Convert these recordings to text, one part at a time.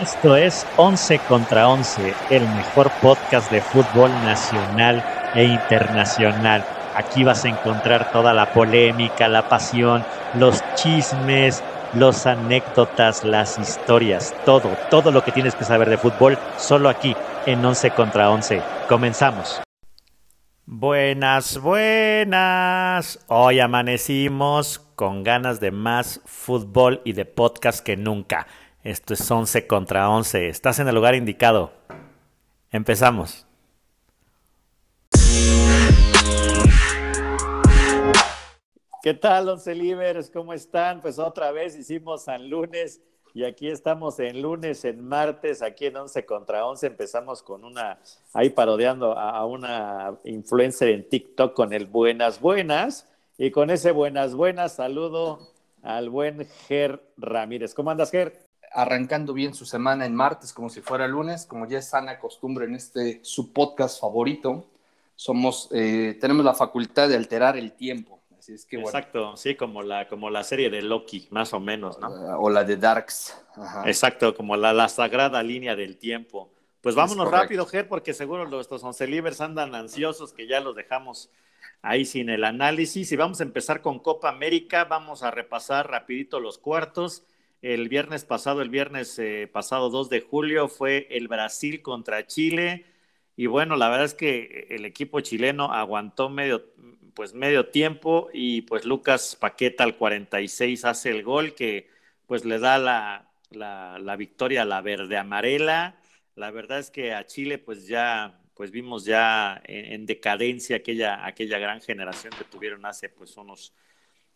Esto es 11 contra 11, el mejor podcast de fútbol nacional e internacional. Aquí vas a encontrar toda la polémica, la pasión, los chismes, los anécdotas, las historias, todo, todo lo que tienes que saber de fútbol, solo aquí en 11 contra 11. Comenzamos. Buenas, buenas. Hoy amanecimos con ganas de más fútbol y de podcast que nunca. Esto es 11 contra 11. Estás en el lugar indicado. Empezamos. ¿Qué tal, Once Libres? ¿Cómo están? Pues otra vez hicimos San Lunes y aquí estamos en lunes, en martes, aquí en 11 contra 11. Empezamos con una, ahí parodiando a, una influencer en TikTok con el Buenas Buenas. Y con ese Buenas Buenas saludo al buen Ger Ramírez. ¿Cómo andas, Ger? Arrancando bien su semana en martes como si fuera lunes, como ya es sana costumbre en este su podcast favorito. Somos, eh, tenemos la facultad de alterar el tiempo Exacto, sí, como la, como la serie de Loki, más o menos, ¿no? O la de Darks. Exacto, como la, la sagrada línea del tiempo. Pues vámonos rápido, Ger, porque seguro nuestros once libres andan ansiosos que ya los dejamos ahí sin el análisis. Y vamos a empezar con Copa América. Vamos a repasar rapidito los cuartos. El viernes pasado, el viernes eh, pasado 2 de julio, fue el Brasil contra Chile. Y bueno, la verdad es que el equipo chileno aguantó medio, pues medio tiempo y pues Lucas Paqueta al 46 hace el gol que pues le da la, la, victoria a la verde amarela. La verdad es que a Chile pues ya pues vimos ya en, decadencia aquella, aquella gran generación que tuvieron hace pues unos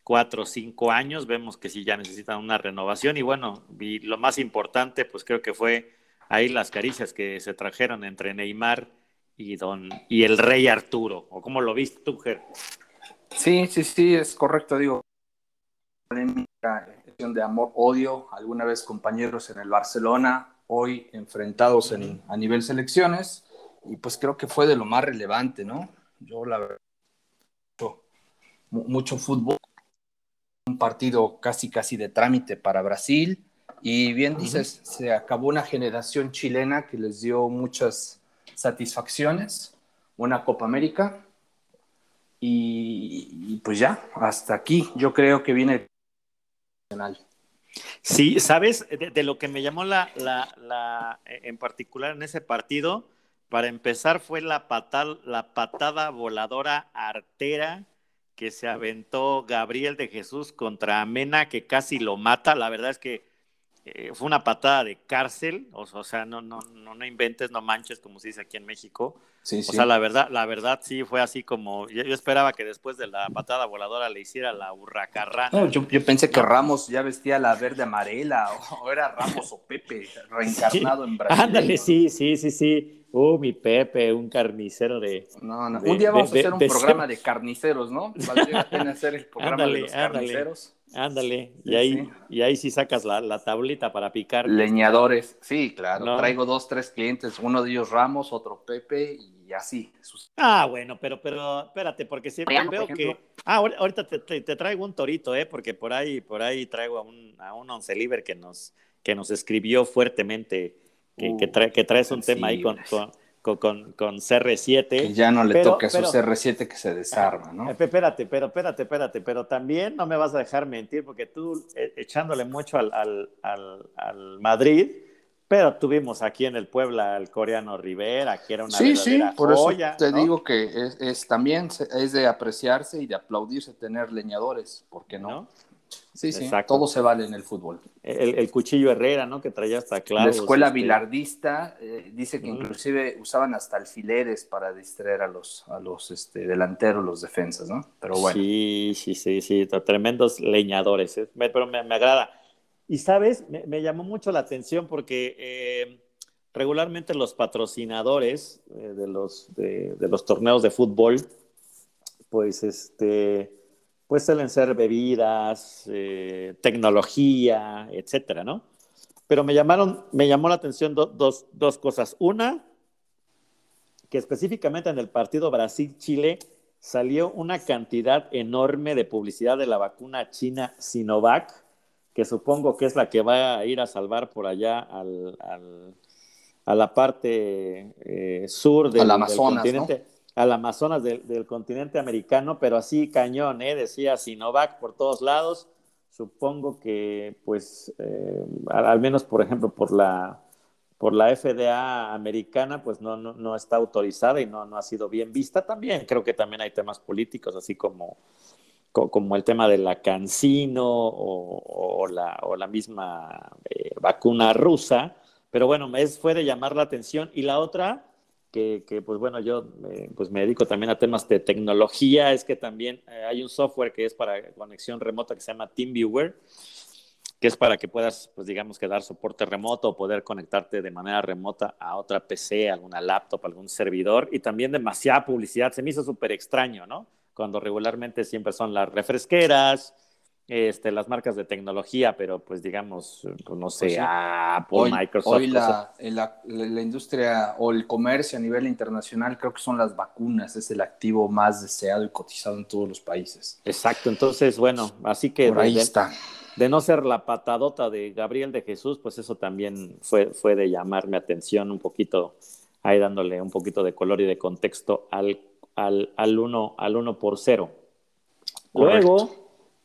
cuatro o cinco años. Vemos que sí ya necesitan una renovación y bueno, y lo más importante pues creo que fue ahí las caricias que se trajeron entre Neymar y don y el rey Arturo, o cómo lo viste tú, Ger? Sí, sí, sí, es correcto, digo. de amor, odio, alguna vez compañeros en el Barcelona, hoy enfrentados en, a nivel selecciones, y pues creo que fue de lo más relevante, ¿no? Yo la verdad, mucho, mucho fútbol, un partido casi casi de trámite para Brasil, y bien dices, se acabó una generación chilena que les dio muchas satisfacciones, una Copa América. Y, pues ya, hasta aquí. Yo creo que viene el Sí, sabes, de, lo que me llamó la, la, en particular en ese partido, para empezar fue la patada, la patada voladora artera que se aventó Gabriel de Jesús contra Amena, que casi lo mata. La verdad es que eh, fue una patada de cárcel, o, sea, no, no, no, no, inventes, no manches, como se dice aquí en México. Sí, o sea, la verdad, la verdad sí fue así como, yo, esperaba que después de la patada voladora le hiciera la hurracarrana. yo, pensé que Ramos ya vestía la verde amarela, o, era Ramos o Pepe, reencarnado en Brasil. Ándale, sí, sí, sí, sí. Uh, mi Pepe, un carnicero de. No, no. un día vamos a hacer un programa de carniceros, ¿no? Valdría la pena hacer el programa de los carniceros. Ándale, y ahí, y ahí sí sacas la, la tablita para picar. Leñadores, sí, claro. Traigo dos, tres clientes, uno de ellos Ramos, otro Pepe y así. Ah, bueno, pero, pero espérate, porque siempre veo que. Ah, ahorita te, te, traigo un torito, ¿eh? Porque por ahí, por ahí traigo a un, a un once liber que nos, que nos escribió fuertemente, que, que, uh, trae, que traes un tema ahí con con, con, CR7. Que ya no le toque a su CR7 que se desarma, ¿no? Espérate, pero espérate, espérate, pero también no me vas a dejar mentir porque tú eh, echándole mucho al, al, al, Madrid, pero tuvimos aquí en el Puebla al coreano Rivera, que era una sí, sí, por eso te digo que es, es, también es de apreciarse y de aplaudirse tener leñadores, ¿por qué no? ¿No? Sí, sí, todo se vale en el fútbol. El, cuchillo Herrera, ¿no? Que traía hasta clavos. La escuela este, bilardista eh, dice que inclusive usaban hasta alfileres para distraer a los, a los este, delanteros, los defensas, ¿no? Pero bueno. Sí, sí, sí, sí, tremendos leñadores, ¿eh? pero me, agrada. Y sabes, me, llamó mucho la atención porque eh, regularmente los patrocinadores de, los, de, de los torneos de fútbol, pues este pues suelen ser bebidas, eh, tecnología, etcétera, ¿no? Pero me llamaron, me llamó la atención dos, dos cosas. Una, que específicamente en el partido Brasil-Chile salió una cantidad enorme de publicidad de la vacuna china Sinovac, que supongo que es la que va a ir a salvar por allá al, a la parte eh, sur del, continente, al Amazonas del, continente americano, pero así cañón, ¿eh? decía Sinovac por todos lados. Supongo que, pues, eh, al, menos, por ejemplo, por la, por la FDA americana, pues no, no, está autorizada y no, no ha sido bien vista también. Creo que también hay temas políticos, así como, como el tema de la cancino o, la, o la, misma eh, vacuna rusa. Pero bueno, es, fue de llamar la atención. Y la otra, que, pues bueno, yo eh, pues me dedico también a temas de tecnología, es que también eh, hay un software que es para conexión remota que se llama TeamViewer, que es para que puedas, pues digamos que dar soporte remoto o poder conectarte de manera remota a otra PC, alguna laptop, algún servidor. Y también demasiada publicidad. Se me hizo súper extraño, ¿no? cuando regularmente siempre son las refresqueras, este, las marcas de tecnología, pero pues digamos, pues, no sé, pues Apple, Microsoft. Hoy la, la, industria o el comercio a nivel internacional creo que son las vacunas, es el activo más deseado y cotizado en todos los países. Exacto, entonces bueno, así que... ahí está. De no ser la patadota de Gabriel de Jesús, pues eso también fue, fue de llamarme atención un poquito, ahí dándole un poquito de color y de contexto al al, al, 1, al uno por 0. Luego,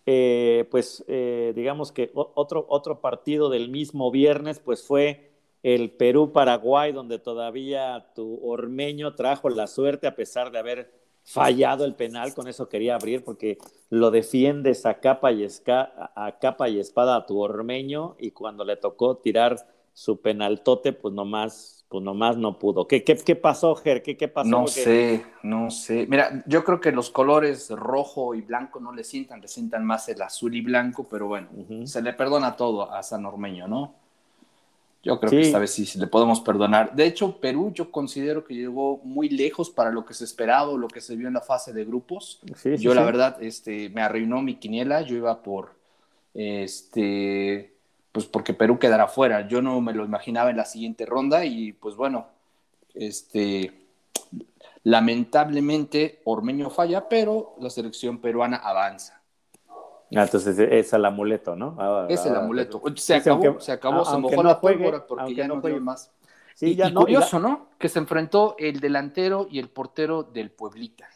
eh, pues eh, digamos que otro, otro partido del mismo viernes, pues fue el Perú-Paraguay, donde todavía tu ormeño trajo la suerte a pesar de haber fallado el penal, con eso quería abrir porque lo defiendes a capa y, a capa y espada a tu ormeño y cuando le tocó tirar su penaltote, pues nomás pues nomás no pudo. ¿Qué, qué, qué pasó, Ger? ¿Qué, qué pasó? No sé, no sé. Mira, yo creo que los colores rojo y blanco no le sientan, le sientan más el azul y blanco, pero bueno, se le perdona todo a San Ormeño, ¿no? Yo creo que esta vez sí le podemos perdonar. De hecho, Perú yo considero que llegó muy lejos para lo que se esperaba, lo que se vio en la fase de grupos. yo la verdad, este, me arruinó mi quiniela. Yo iba por, este, pues porque Perú quedará fuera. Yo no me lo imaginaba en la siguiente ronda y pues bueno, este, lamentablemente Ormeño falla, pero la selección peruana avanza. Ah, entonces es el amuleto, ¿no? Ah, es el ah, amuleto. Se acabó, se acabó, se mojó la pólvora porque ya no juegue más. Sí, ya y curioso, ¿no? Que se enfrentó el delantero y el portero del Pueblita.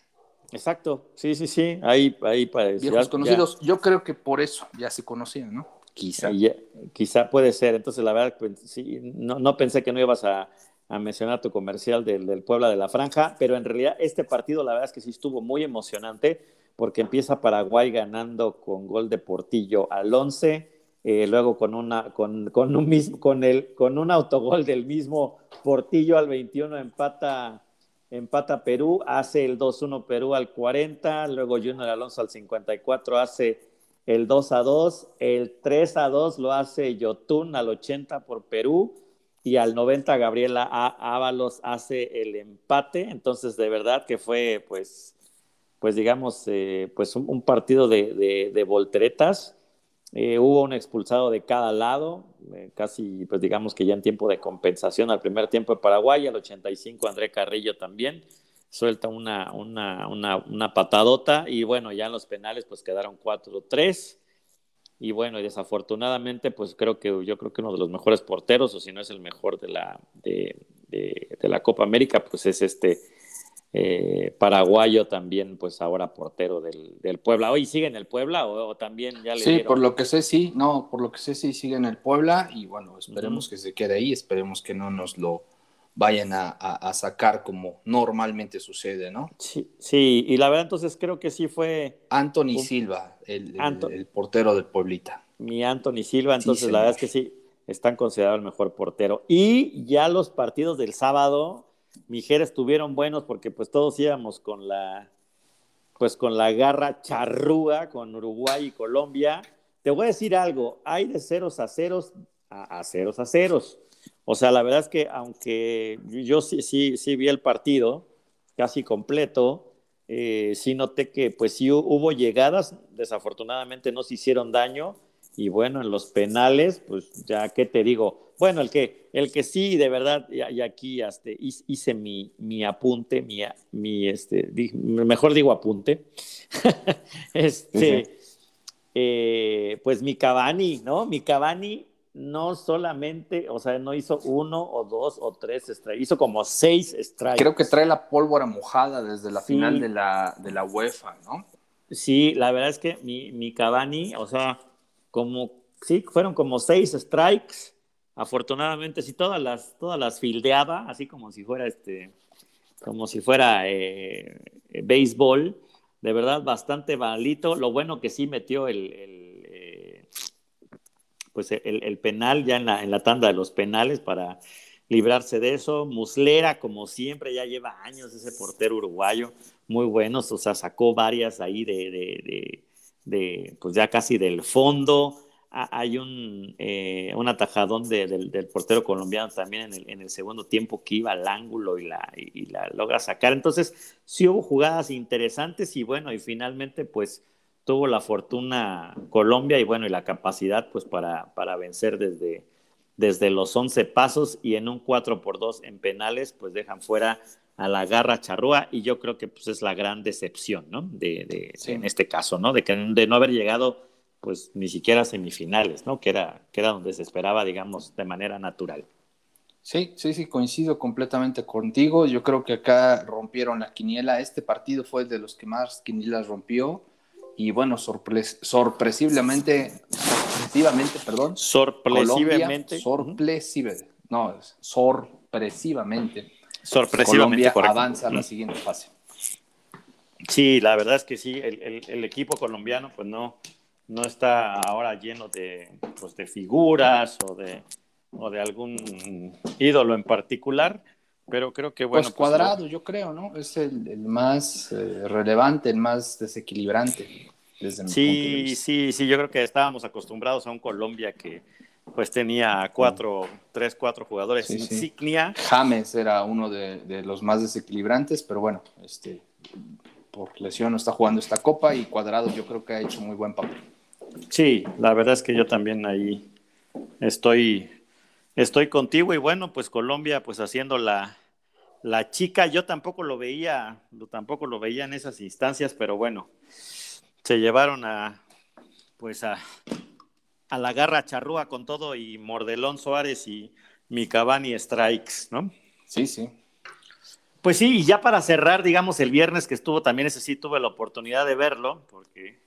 Exacto, sí, sí, sí, ahí, ahí parecía. Viejos conocidos, yo creo que por eso ya se conocían, ¿no? Quizá. quizá puede ser. Entonces, la verdad, pues, no, pensé que no ibas a, a mencionar tu comercial del, del, Puebla de la Franja, pero en realidad este partido, la verdad es que sí estuvo muy emocionante porque empieza Paraguay ganando con gol de Portillo al 11, eh, luego con, una, con, con, un mismo, con, el, con un autogol del mismo Portillo al 21 empata, empata Perú, hace el 2-1 Perú al 40, luego Junior Alonso al 54 hace el 2 a 2, el 3 a 2 lo hace Yotun al 80 por Perú y al 90 Gabriela Ábalos hace el empate, entonces de verdad que fue pues, pues digamos, eh, pues un, partido de, de, volteretas, eh, hubo un expulsado de cada lado, eh, casi pues digamos que ya en tiempo de compensación al primer tiempo de Paraguay, al 85 André Carrillo también, suelta una, una, una, una, patadota y bueno, ya en los penales pues quedaron 4-3 y bueno, y desafortunadamente pues creo que yo creo que uno de los mejores porteros o si no es el mejor de la, de, de, la Copa América pues es este eh, paraguayo también pues ahora portero del, del Puebla. ¿Hoy sigue en el Puebla o, también ya le Sí, por lo que sé sí, no, por lo que sé sí sigue en el Puebla y bueno, esperemos que se quede ahí, esperemos que no nos lo vayan a, sacar como normalmente sucede, ¿no? Sí, sí, y la verdad entonces creo que sí fue... Anthony Silva, el, el, portero del Pueblita. Mi Anthony Silva, entonces la verdad es que sí, están considerados el mejor portero. Y ya los partidos del sábado, Mijer estuvieron buenos porque pues todos íbamos con la, pues con la garra charrúa con Uruguay y Colombia. Te voy a decir algo, hay de ceros a ceros a, a ceros a ceros. O sea, la verdad es que aunque yo sí, sí, sí vi el partido casi completo, eh, sí noté que pues sí hubo llegadas, desafortunadamente no se hicieron daño y bueno, en los penales, pues ya qué te digo, bueno, el que, el que sí, de verdad, y, aquí este, hice mi, mi apunte, mi, mi este, mejor digo apunte, este, eh, pues mi Cavani, ¿no? Mi Cavani no solamente, o sea, no hizo uno o dos o tres strikes, hizo como seis strikes. Creo que trae la pólvora mojada desde la final de la, de la UEFA, ¿no? Sí, la verdad es que mi, mi Cavani, o sea, como, sí, fueron como seis strikes, afortunadamente, sí, todas las, todas las fildeaba, así como si fuera este, como si fuera eh, béisbol, de verdad bastante malito, lo bueno que sí metió el, eh, pues el, penal ya en la, en la tanda de los penales para librarse de eso. Muslera, como siempre, ya lleva años ese portero uruguayo, muy buenos, o sea, sacó varias ahí de, de pues ya casi del fondo hay un, eh, un atajadón del, portero colombiano también en el, segundo tiempo que iba al ángulo y la, y, la logra sacar. Entonces, sí hubo jugadas interesantes y bueno, y finalmente pues tuvo la fortuna Colombia y bueno, y la capacidad pues para, para vencer desde, desde los 11 pasos y en un 4 por 2 en penales pues dejan fuera a la garra charrúa y yo creo que pues es la gran decepción, ¿no? De, de En este caso, ¿no? De, que, de no haber llegado pues ni siquiera semifinales, ¿no? Que era, que era donde se esperaba, digamos, de manera natural. Sí, sí, sí, coincido completamente contigo. Yo creo que acá rompieron la quiniela. Este partido fue el de los que más quinielas rompió. Y bueno, sorpresivamente, sorpresivamente, perdón. Sorpresivamente. sorpresivamente, no, sorpresivamente. Sorpresivamente. Colombia avanza a la siguiente fase. Sí, la verdad es que sí, el, el equipo colombiano, pues no, no está ahora lleno de, pues, de figuras o de, o de algún ídolo en particular, pero creo que bueno. Pues, pues cuadrado, yo creo, ¿no? Es el, más eh, relevante, el más desequilibrante. Desde sí, sí, sí, yo creo que estábamos acostumbrados a un Colombia que pues tenía cuatro, tres, cuatro jugadores insignia. James era uno de, de, los más desequilibrantes, pero bueno, este, por lesión no está jugando esta copa y Cuadrado yo creo que ha hecho muy buen papel. Sí, la verdad es que yo también ahí estoy, estoy contigo y bueno, pues Colombia pues haciendo la, la chica, yo tampoco lo veía, tampoco lo veía en esas instancias, pero bueno, se llevaron a pues a, a la garra charrúa con todo y Mordelón Suárez y mi Cavani Strikes, ¿no? Sí, sí. Pues sí, y ya para cerrar, digamos, el viernes que estuvo también, ese sí tuve la oportunidad de verlo, porque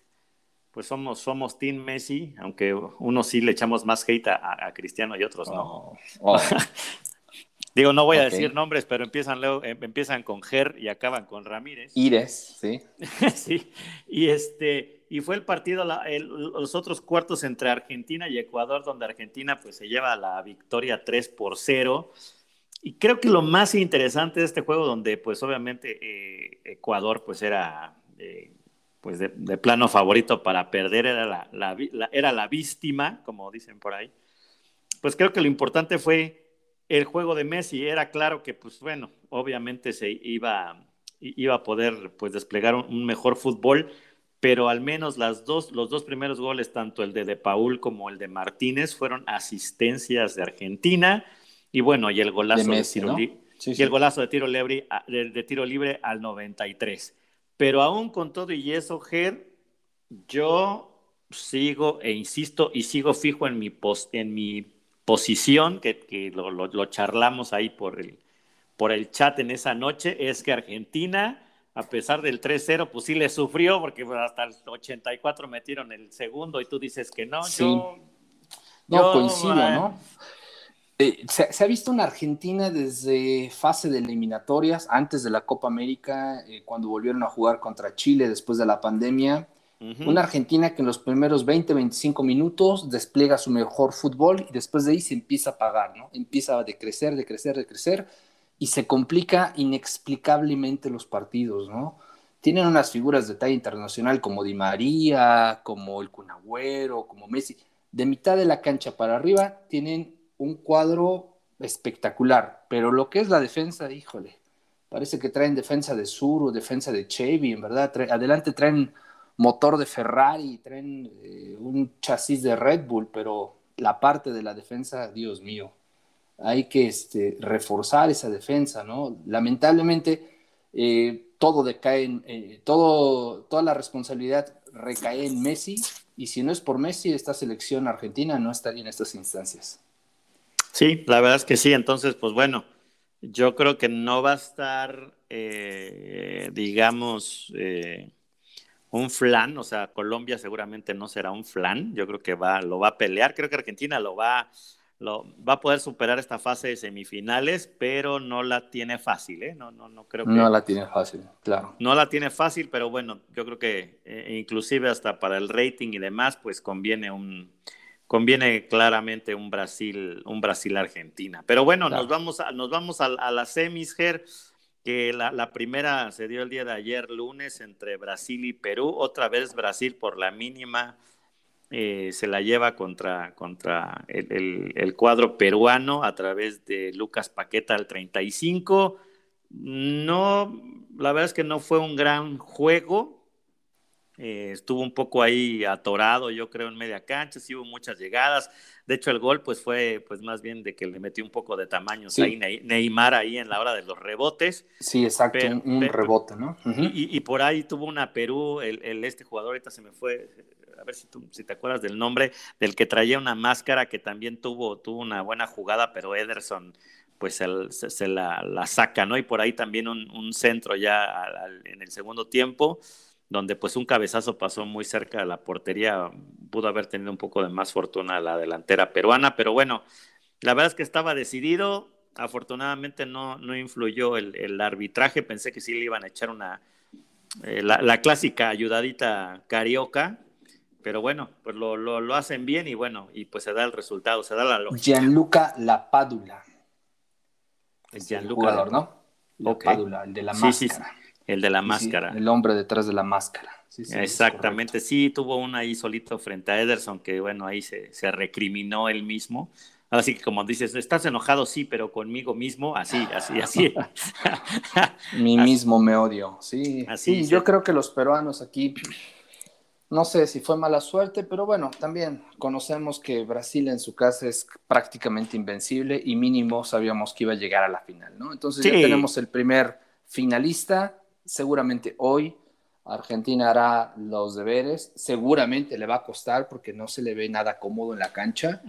pues somos, somos Team Messi, aunque unos sí le echamos más hate a, Cristiano y otros no. Oh, oh. Digo, no voy a decir nombres, pero empiezan, luego, em, empiezan con Ger y acaban con Ramírez. Ires, sí. sí. Y este, y fue el partido, los otros cuartos entre Argentina y Ecuador, donde Argentina pues se lleva la victoria 3 por 0. Y creo que lo más interesante de este juego, donde pues obviamente eh, Ecuador pues era eh, pues de, plano favorito para perder era la, era la víctima, como dicen por ahí. Pues creo que lo importante fue el juego de Messi. Era claro que, pues bueno, obviamente se iba, iba a poder pues desplegar un, mejor fútbol, pero al menos las dos, los dos primeros goles, tanto el de De Paul como el de Martínez, fueron asistencias de Argentina. Y bueno, y el golazo de, tiro, y el golazo de tiro libre, de tiro libre al 93. Pero aún con todo y eso, Ger, yo sigo e insisto y sigo fijo en mi, en mi posición, que, lo, charlamos ahí por el, por el chat en esa noche, es que Argentina, a pesar del 3-0, pues sí le sufrió, porque hasta el 84 metieron el segundo y tú dices que no. Yo, no, coincido, ¿no? Eh, se, ha visto una Argentina desde fase de eliminatorias, antes de la Copa América, eh, cuando volvieron a jugar contra Chile después de la pandemia. Una Argentina que en los primeros 20, 25 minutos despliega su mejor fútbol y después de ahí se empieza a pagar, ¿no? Empieza a decrecer, decrecer, decrecer y se complica inexplicablemente los partidos, ¿no? Tienen unas figuras de talla internacional como Di María, como el Cunagüero, como Messi. De mitad de la cancha para arriba tienen un cuadro espectacular, pero lo que es la defensa, híjole, parece que traen defensa de Sur o defensa de Chevy, en verdad, adelante traen motor de Ferrari, traen eh, un chasis de Red Bull, pero la parte de la defensa, Dios mío, hay que este, reforzar esa defensa, ¿no? Lamentablemente, eh, todo decae, en, eh, toda la responsabilidad recae en Messi Y si no es por Messi, esta selección argentina no estaría en estas instancias. Sí, la verdad es que sí. Entonces, pues bueno, yo creo que no va a estar, eh, digamos, eh, un flan. O sea, Colombia seguramente no será un flan. Yo creo que va, lo va a pelear. Creo que Argentina lo va lo, va a poder superar esta fase de semifinales, pero no la tiene fácil, ¿eh? No, no, no creo que... No la tiene fácil, claro. No la tiene fácil, pero bueno, yo creo que eh, inclusive hasta para el rating y demás, pues conviene un... Conviene claramente un Brasil, un Brasil-Argentina. Pero bueno, nos vamos a, nos vamos a, semis, que la, la, primera se dio el día de ayer, lunes, entre Brasil y Perú. Otra vez Brasil por la mínima eh, se la lleva contra, contra el, cuadro peruano a través de Lucas Paqueta al 35. No, la verdad es que no fue un gran juego. Eh, estuvo un poco ahí atorado, yo creo, en media cancha, sí hubo muchas llegadas. De hecho, el gol pues fue pues más bien de que le metió un poco de tamaño ahí Neymar ahí en la hora de los rebotes. Sí, exacto, un, rebote, ¿no? y, por ahí tuvo una Perú, el, este jugador ahorita se me fue, a ver si, tú, si te acuerdas del nombre, del que traía una máscara que también tuvo, tuvo una buena jugada, pero Ederson pues se, la, saca, ¿no? Y por ahí también un, centro ya en el segundo tiempo, donde pues un cabezazo pasó muy cerca de la portería, pudo haber tenido un poco de más fortuna la delantera peruana, pero bueno, la verdad es que estaba decidido, afortunadamente no, no influyó el, arbitraje, pensé que sí le iban a echar una, eh, la, la, clásica ayudadita carioca, pero bueno, pues lo, lo, hacen bien y bueno, y pues se da el resultado, se da la lógica. Gianluca Lapadula. Es Gianluca. El jugador, ¿no? Lapadula, el de la máscara. El de la máscara. el hombre detrás de la máscara. Exactamente, sí, tuvo uno ahí solito frente a Ederson, que bueno, ahí se, se recriminó él mismo. Así que como dices, estás enojado, sí, pero conmigo mismo, así, así, así. Mi mismo me odio, sí. Así, sí, yo creo que los peruanos aquí no sé si fue mala suerte, pero bueno, también conocemos que Brasil en su casa es prácticamente invencible y mínimo sabíamos que iba a llegar a la final, ¿no? Entonces ya tenemos el primer finalista, seguramente hoy Argentina hará los deberes, seguramente le va a costar porque no se le ve nada cómodo en la cancha,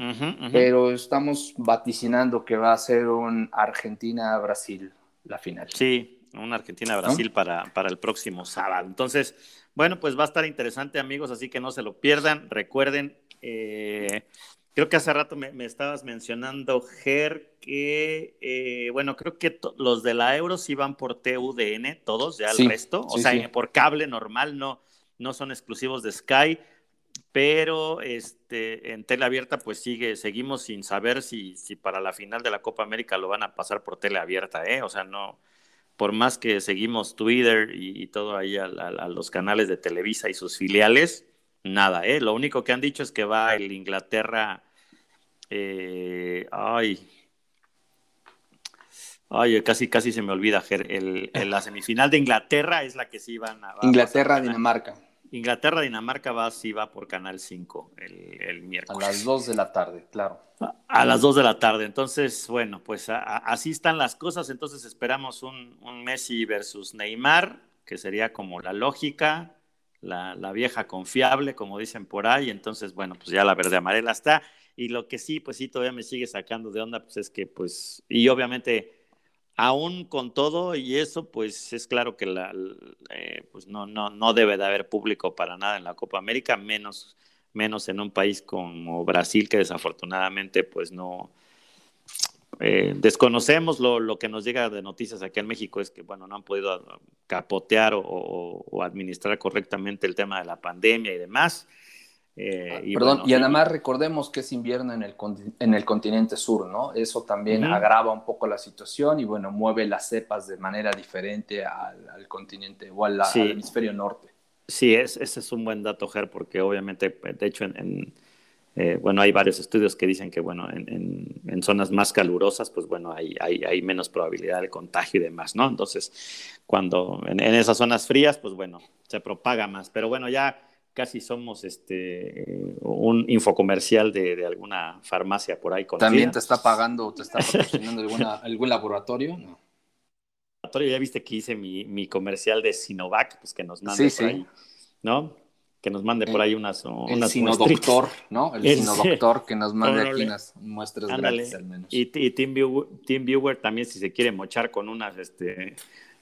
pero estamos vaticinando que va a ser un Argentina-Brasil la final. Sí, un Argentina-Brasil para, para el próximo sábado. Entonces, bueno, pues va a estar interesante, amigos, así que no se lo pierdan. Recuerden, eh, creo que hace rato me, estabas mencionando, Ger, que, eh, bueno, creo que los de la Euro sí van por TUDN, todos, ya el resto, o sea, por cable normal, no, no son exclusivos de Sky, pero este, en tele abierta, pues sigue, seguimos sin saber si, si para la final de la Copa América lo van a pasar por tele abierta, ¿eh? O sea, no por más que seguimos Twitter y, todo ahí a, los canales de Televisa y sus filiales, nada, ¿eh? Lo único que han dicho es que va el Inglaterra, eh, ay, ay, casi, casi se me olvida, el, la semifinal de Inglaterra es la que sí van a... Inglaterra-Dinamarca. Inglaterra-Dinamarca va, sí va por Canal 5 el, miércoles. A las 2 de la tarde, claro. A, las 2 de la tarde. Entonces, bueno, pues así están las cosas. Entonces esperamos un, Messi versus Neymar, que sería como la lógica, la, vieja confiable, como dicen por ahí. Entonces, bueno, pues ya la verde amarela está. Y lo que sí, pues sí, todavía me sigue sacando de onda, pues es que, pues, y obviamente aún con todo y eso, pues es claro que la, eh, pues no, no, no debe de haber público para nada en la Copa América, menos, menos en un país como Brasil, que desafortunadamente pues no... Eh, desconocemos lo, lo, que nos llega de noticias aquí en México es que bueno no han podido capotear o, o administrar correctamente el tema de la pandemia y demás eh, ah, y Perdón, y además recordemos que es invierno en el, en el continente sur, ¿no? Eso también agrava un poco la situación y bueno, mueve las cepas de manera diferente al, continente o al, hemisferio norte. Sí, es, ese es un buen dato, Ger, porque obviamente, de hecho, en, eh, bueno, hay varios estudios que dicen que, bueno, en, en zonas más calurosas, pues bueno, hay, hay, hay, menos probabilidad de contagio y demás, ¿no? Entonces, cuando en, esas zonas frías, pues bueno, se propaga más. Pero bueno, ya casi somos este un infocomercial de, de alguna farmacia por ahí. ¿También te está pagando, te está patrocinando alguna, algún laboratorio? No. Ya viste que hice mi, mi comercial de Sinovac, pues que nos manda por ahí, ¿no? Que nos mande por ahí unas. El doctor, ¿no? El, el doctor que nos mande aquí unas muestras gratis al menos. Y, y Team, Viewer, también, si se quiere mochar con unas, este,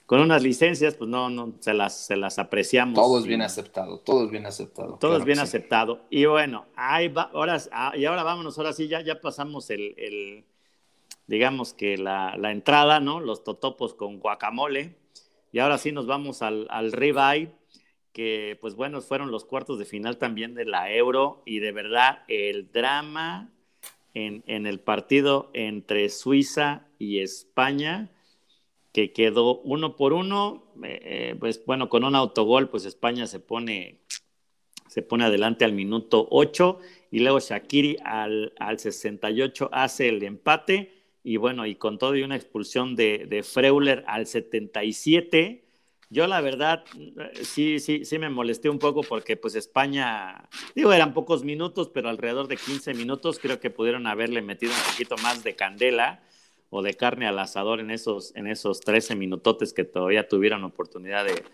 con unas licencias, pues no, no, se las, se las apreciamos. Todo es bien aceptado, todo es bien aceptado. Todo es bien aceptado. Y bueno, ahí va, ahora, ah, y ahora vámonos, ahora sí, ya, ya pasamos el, el digamos que la, la, entrada, ¿no? Los totopos con guacamole. Y ahora sí nos vamos al, al ribeye que pues bueno, fueron los cuartos de final también de la Euro y de verdad el drama en, el partido entre Suiza y España, que quedó uno por uno, eh, eh, pues bueno, con un autogol, pues España se pone, se pone adelante al minuto 8 y luego Shakiri al, al 68 hace el empate y bueno, y con todo y una expulsión de, de Freuler al 77 yo la verdad, sí, sí, sí me molesté un poco porque pues España, digo, eran pocos minutos, pero alrededor de 15 minutos creo que pudieron haberle metido un poquito más de candela o de carne al asador en esos, en esos 13 minutotes que todavía tuvieron oportunidad de,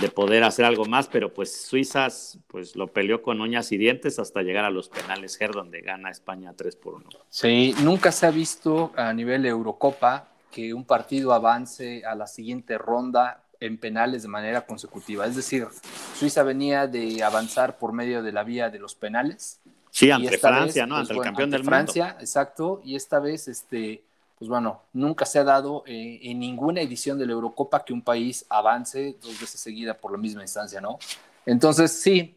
de poder hacer algo más, pero pues Suiza pues lo peleó con uñas y dientes hasta llegar a los penales Ger, donde gana España 3 por 1. Sí, nunca se ha visto a nivel Eurocopa que un partido avance a la siguiente ronda en penales de manera consecutiva. Es decir, Suiza venía de avanzar por medio de la vía de los penales. Sí, ante Francia, ¿no? Pues, ante el campeón del Francia, mundo. exacto. Y esta vez, este, pues bueno, nunca se ha dado eh, en ninguna edición de la Eurocopa que un país avance dos veces seguida por la misma instancia, ¿no? Entonces, sí,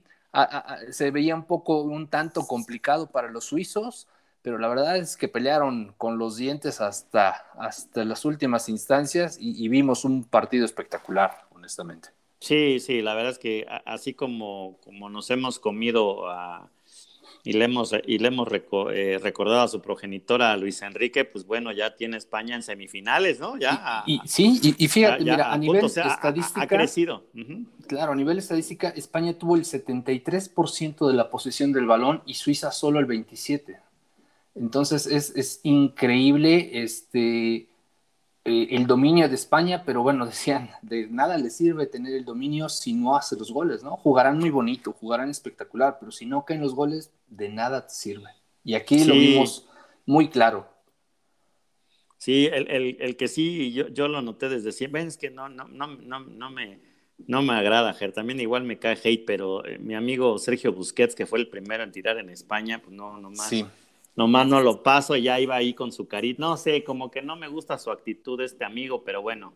se veía un poco, un tanto complicado para los suizos pero la verdad es que pelearon con los dientes hasta, hasta las últimas instancias y, vimos un partido espectacular, honestamente. Sí, sí, la verdad es que así como, como nos hemos comido y le hemos, y le hemos eh, recordado a su progenitora, Luis Enrique, pues bueno, ya tiene España en semifinales, ¿no? Ya. Y, sí, y, fíjate, mira, a, nivel estadística. Ha, crecido. Claro, a nivel estadística, España tuvo el 73% de la posesión del balón y Suiza solo el 27%. Entonces es, increíble este, eh, el dominio de España, pero bueno, decían, de nada le sirve tener el dominio si no hace los goles, ¿no? Jugarán muy bonito, jugarán espectacular, pero si no caen los goles, de nada te sirve. Y aquí lo vimos muy claro. Sí, el, que sí, yo, yo, lo noté desde siempre, es que no, no, no, no, me, no me agrada, Ger, también igual me cae hate, pero eh, mi amigo Sergio Busquets, que fue el primero en tirar en España, pues no, no más. Sí nomás no lo paso, ya iba ahí con su carita. No sé, como que no me gusta su actitud este amigo, pero bueno.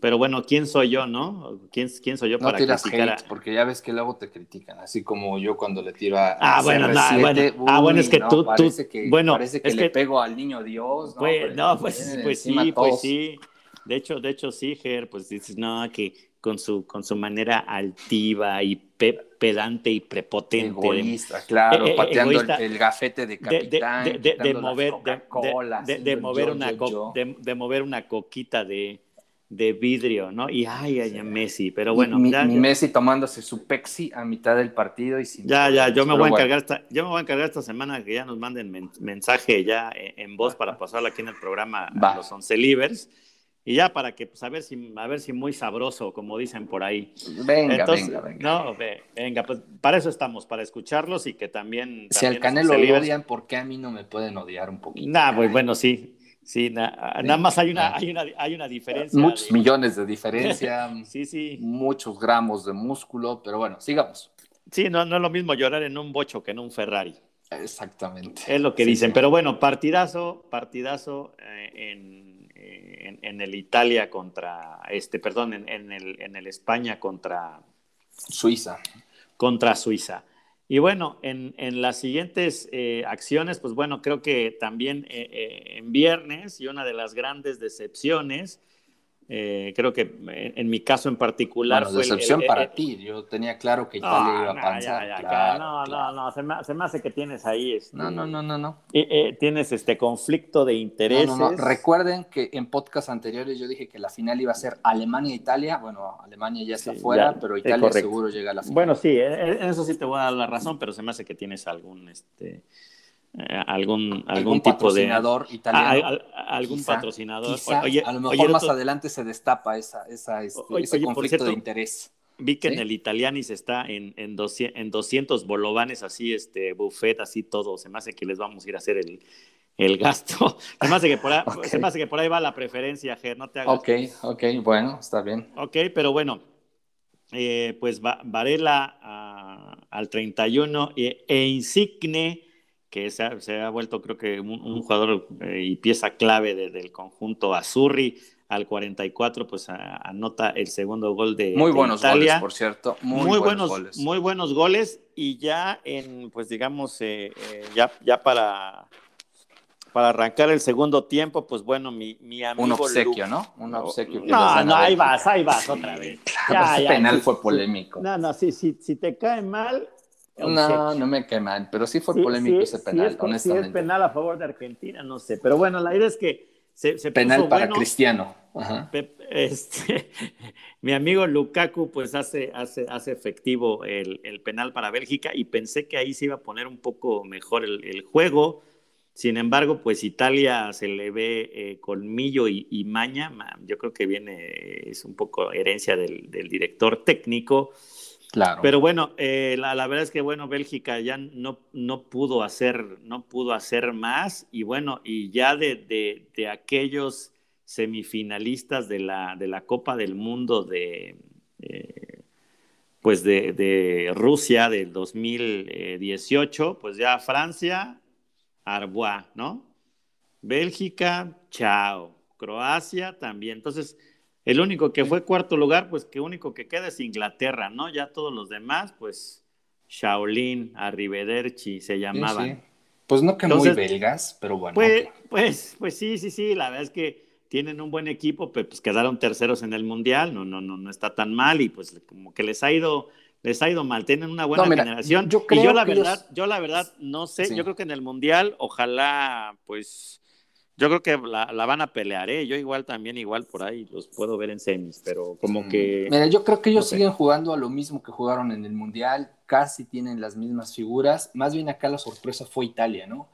Pero bueno, ¿quién soy yo, no? ¿Quién, quién soy yo para criticar? Porque ya ves que luego te critican, así como yo cuando le tiro a, ah, bueno, ah, bueno, es que tú, parece que, bueno, parece que le pego al niño Dios, ¿no? Pues, no, pues, pues sí, pues sí. De hecho, de hecho, sí, Ger, pues dices, no, que con su, con su manera altiva y pedante y prepotente. Egoísta, claro, eh, eh, pateando el, gafete de capitán. De, mover, de, mover una de, mover una coquita de, vidrio, ¿no? Y ay, ay, Messi, pero bueno. Mi, Messi tomándose su pexi a mitad del partido y sin Ya, ya, yo me voy a encargar esta, yo me voy a encargar esta semana que ya nos manden mensaje ya en, voz para pasarlo aquí en el programa a los Once Livers y ya para que, pues, a ver si, a ver si muy sabroso, como dicen por ahí. Venga, venga, venga. No, venga, pues para eso estamos, para escucharlos y que también. Si al Canelo lo odian, ¿por qué a mí no me pueden odiar un poquito? Nah, pues bueno, sí. Sí, nada más hay una, hay una, hay una diferencia. Muchos millones de diferencia. sí, sí. Muchos gramos de músculo, pero bueno, sigamos. Sí, no, no es lo mismo llorar en un bocho que en un Ferrari. Exactamente. Es lo que dicen. Pero bueno, partidazo, partidazo eh, en en, el Italia contra, este, perdón, en, el, en el España contra Suiza. Contra Suiza. Y bueno, en, las siguientes eh, acciones, pues bueno, creo que también eh, eh, en viernes y una de las grandes decepciones eh, creo que en, mi caso en particular. Bueno, decepción para ti. Yo tenía claro que Italia iba a pasar. no, no, no, se me, hace que tienes ahí. Este, no, no, no, no. no. Eh, eh, tienes este conflicto de intereses. No, Recuerden que en podcast anteriores yo dije que la final iba a ser Alemania-Italia. Bueno, Alemania ya está fuera, pero Italia seguro llega a la final. Bueno, sí, en eso sí te voy a dar la razón, pero se me hace que tienes algún. este eh, algún, algún, tipo patrocinador de italiano. algún patrocinador. a lo mejor más adelante se destapa esa, esa este, ese conflicto de interés. Vi que en el Italianis está en, en, 200, en 200 bolovanes, así, este, buffet, así todo. Se me hace que les vamos a ir a hacer el, el gasto. Se me hace que por ahí, se me hace que por ahí va la preferencia, Ger, no te hagas. Ok, ok, bueno, está bien. Ok, pero bueno, eh, pues Varela a, al 31 e, e Insigne, que se ha, se ha, vuelto creo que un, jugador eh, y pieza clave de, del conjunto Azurri al 44, pues a, anota el segundo gol de Muy buenos goles, por cierto. Muy, muy buenos, goles. Muy buenos goles y ya en, pues digamos, eh, eh, ya, ya para, para arrancar el segundo tiempo, pues bueno, mi, mi amigo... Un obsequio, ¿no? Un obsequio. no, no, ahí vas, ahí vas otra vez. ya, ese ya, penal fue polémico. No, no, sí, sí, si te cae mal, no, no me cae mal, pero sí fue polémico ese penal, sí es, honestamente. Si es penal a favor de Argentina, no sé. Pero bueno, la idea es que se, se penal puso para bueno. Cristiano. Ajá. Este, mi amigo Lukaku pues hace, hace, hace efectivo el, el, penal para Bélgica y pensé que ahí se iba a poner un poco mejor el, el juego. Sin embargo, pues Italia se le ve eh, colmillo y, y, maña. Yo creo que viene, es un poco herencia del, del director técnico. Pero bueno, eh, la, la, verdad es que bueno, Bélgica ya no, no pudo hacer, no pudo hacer más, y bueno, y ya de, de, de aquellos semifinalistas de la, de la Copa del Mundo de eh, pues de, de, Rusia del 2018, pues ya Francia, Arbois, ¿no? Bélgica, chao. Croacia también. Entonces, el único que fue cuarto lugar, pues que único que queda es Inglaterra, ¿no? Ya todos los demás, pues Shaolin, Arrivederci se llamaban. Sí, sí. Pues no que Entonces, muy belgas, pero bueno. Pues, pues, pues, sí, sí, sí, la verdad es que tienen un buen equipo, pero pues quedaron terceros en el Mundial, no, no, no, no está tan mal y pues como que les ha ido, les ha ido mal, tienen una buena No, mira, generación. yo creo y yo la que verdad, ellos- yo la verdad no sé, Sí. yo creo que en el Mundial, ojalá, pues, yo creo que la, la van a pelear, ¿eh? Yo igual también, igual por ahí los puedo ver en semis, pero como que... Mira, yo creo que ellos no sé. siguen jugando a lo mismo que jugaron en el Mundial, casi tienen las mismas figuras. Más bien acá la sorpresa fue Italia, ¿no?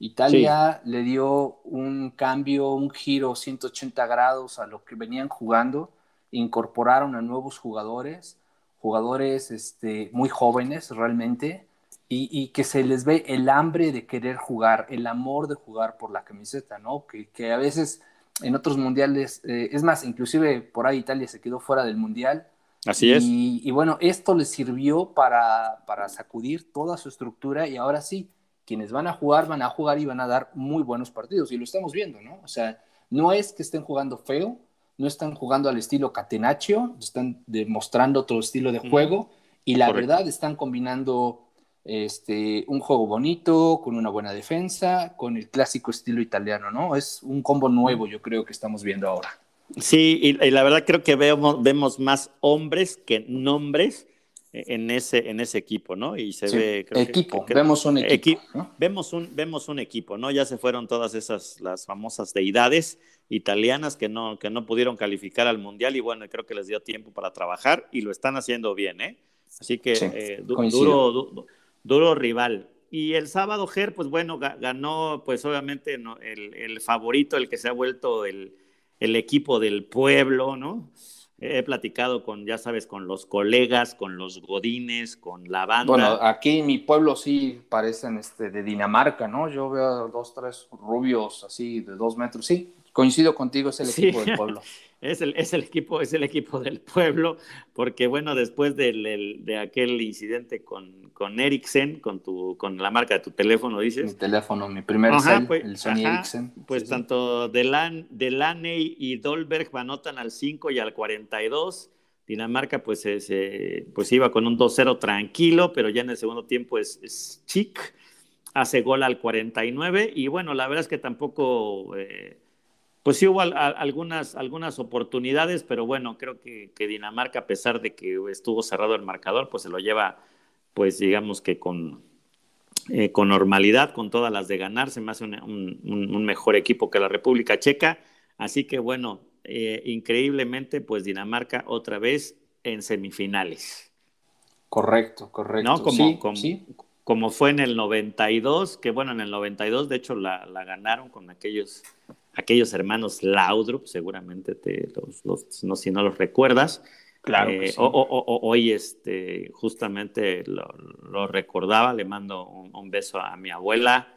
Italia le dio un cambio, un giro 180 grados a lo que venían jugando, incorporaron a nuevos jugadores, jugadores este, muy jóvenes realmente, y, y, que se les ve el hambre de querer jugar, el amor de jugar por la camiseta, ¿no? Que, que a veces en otros mundiales, eh, es más, inclusive por ahí Italia se quedó fuera del mundial. Así y, es. Y bueno, esto les sirvió para, para sacudir toda su estructura y ahora sí, quienes van a jugar, van a jugar y van a dar muy buenos partidos. Y lo estamos viendo, ¿no? O sea, no es que estén jugando feo, no están jugando al estilo Catenaccio, están demostrando otro estilo de juego y la Correcto. verdad están combinando este, un juego bonito, con una buena defensa, con el clásico estilo italiano, ¿no? Es un combo nuevo, yo creo que estamos viendo ahora. Sí, y, y la verdad creo que vemos, vemos más hombres que nombres en ese, en ese equipo, ¿no? Y se Sí, ve... creo que- equipo, que- vemos un equipo. equi- ¿no? Vemos un, vemos un equipo, ¿no? Ya se fueron todas esas, las famosas deidades italianas que no, que no pudieron calificar al Mundial y bueno, creo que les dio tiempo para trabajar y lo están haciendo bien, ¿eh? Así que Sí, eh, du- coincido. duro, du- duro rival. Y el sábado, Ger, pues bueno, ga- ganó, pues obviamente no, el, el favorito, el que se ha vuelto el, el equipo del pueblo, ¿no? He platicado con, ya sabes, con los colegas, con los godines, con la banda. Bueno, aquí en mi pueblo sí parecen este, de Dinamarca, ¿no? Yo veo dos, tres rubios así de dos metros. Sí, coincido contigo, es el Sí. equipo del pueblo. Es el, es el equipo, es el equipo del pueblo, porque bueno, después del, de aquel incidente con, con Ericsson, con tu, con la marca de tu teléfono, Mi dices, teléfono, mi primer Ajá, cel, pues, el Sony ajá, Ericsson. pues Sí, sí. tanto Delan, Delaney y Dolberg anotan al 5 y al 42. Dinamarca pues, se- se- pues iba con un 2-0 tranquilo, pero ya en el segundo tiempo es, es Chic, hace gol al 49 y bueno, la verdad es que tampoco, eh, pues sí hubo a- algunas, algunas oportunidades, pero bueno, creo que, que Dinamarca, a pesar de que estuvo cerrado el marcador, pues se lo lleva, pues digamos que con, eh, con normalidad, con todas las de ganar, se me hace un, un- un- un mejor equipo que la República Checa. Así que bueno, eh, increíblemente, pues Dinamarca otra vez en semifinales, Correcto, correcto. ¿no? Como, sí, como, sí. como fue en el 92, que bueno, en el 92 de hecho la, la ganaron con aquellos, aquellos hermanos Laudrup, seguramente te, los, los- no, si no los recuerdas. Claro. Eh, hoy este, justamente lo, recordaba, le mando un, beso a mi abuela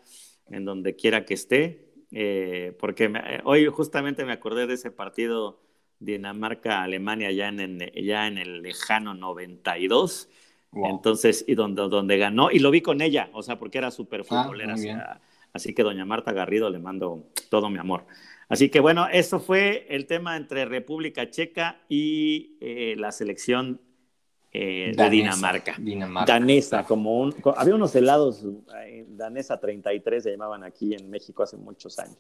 en donde quiera que esté, eh, porque hoy justamente me acordé de ese partido Dinamarca-Alemania ya en, ya en el lejano 92. Entonces, y donde, donde ganó, y lo vi con ella, o sea, porque era súper ah, futbolera. Así que doña Marta Garrido le mando todo mi amor. Así que bueno, eso fue el tema entre República Checa y eh, la selección eh, de Dinamarca. Danesa, como un, había unos helados eh, danesa 33 se llamaban aquí en México hace muchos años.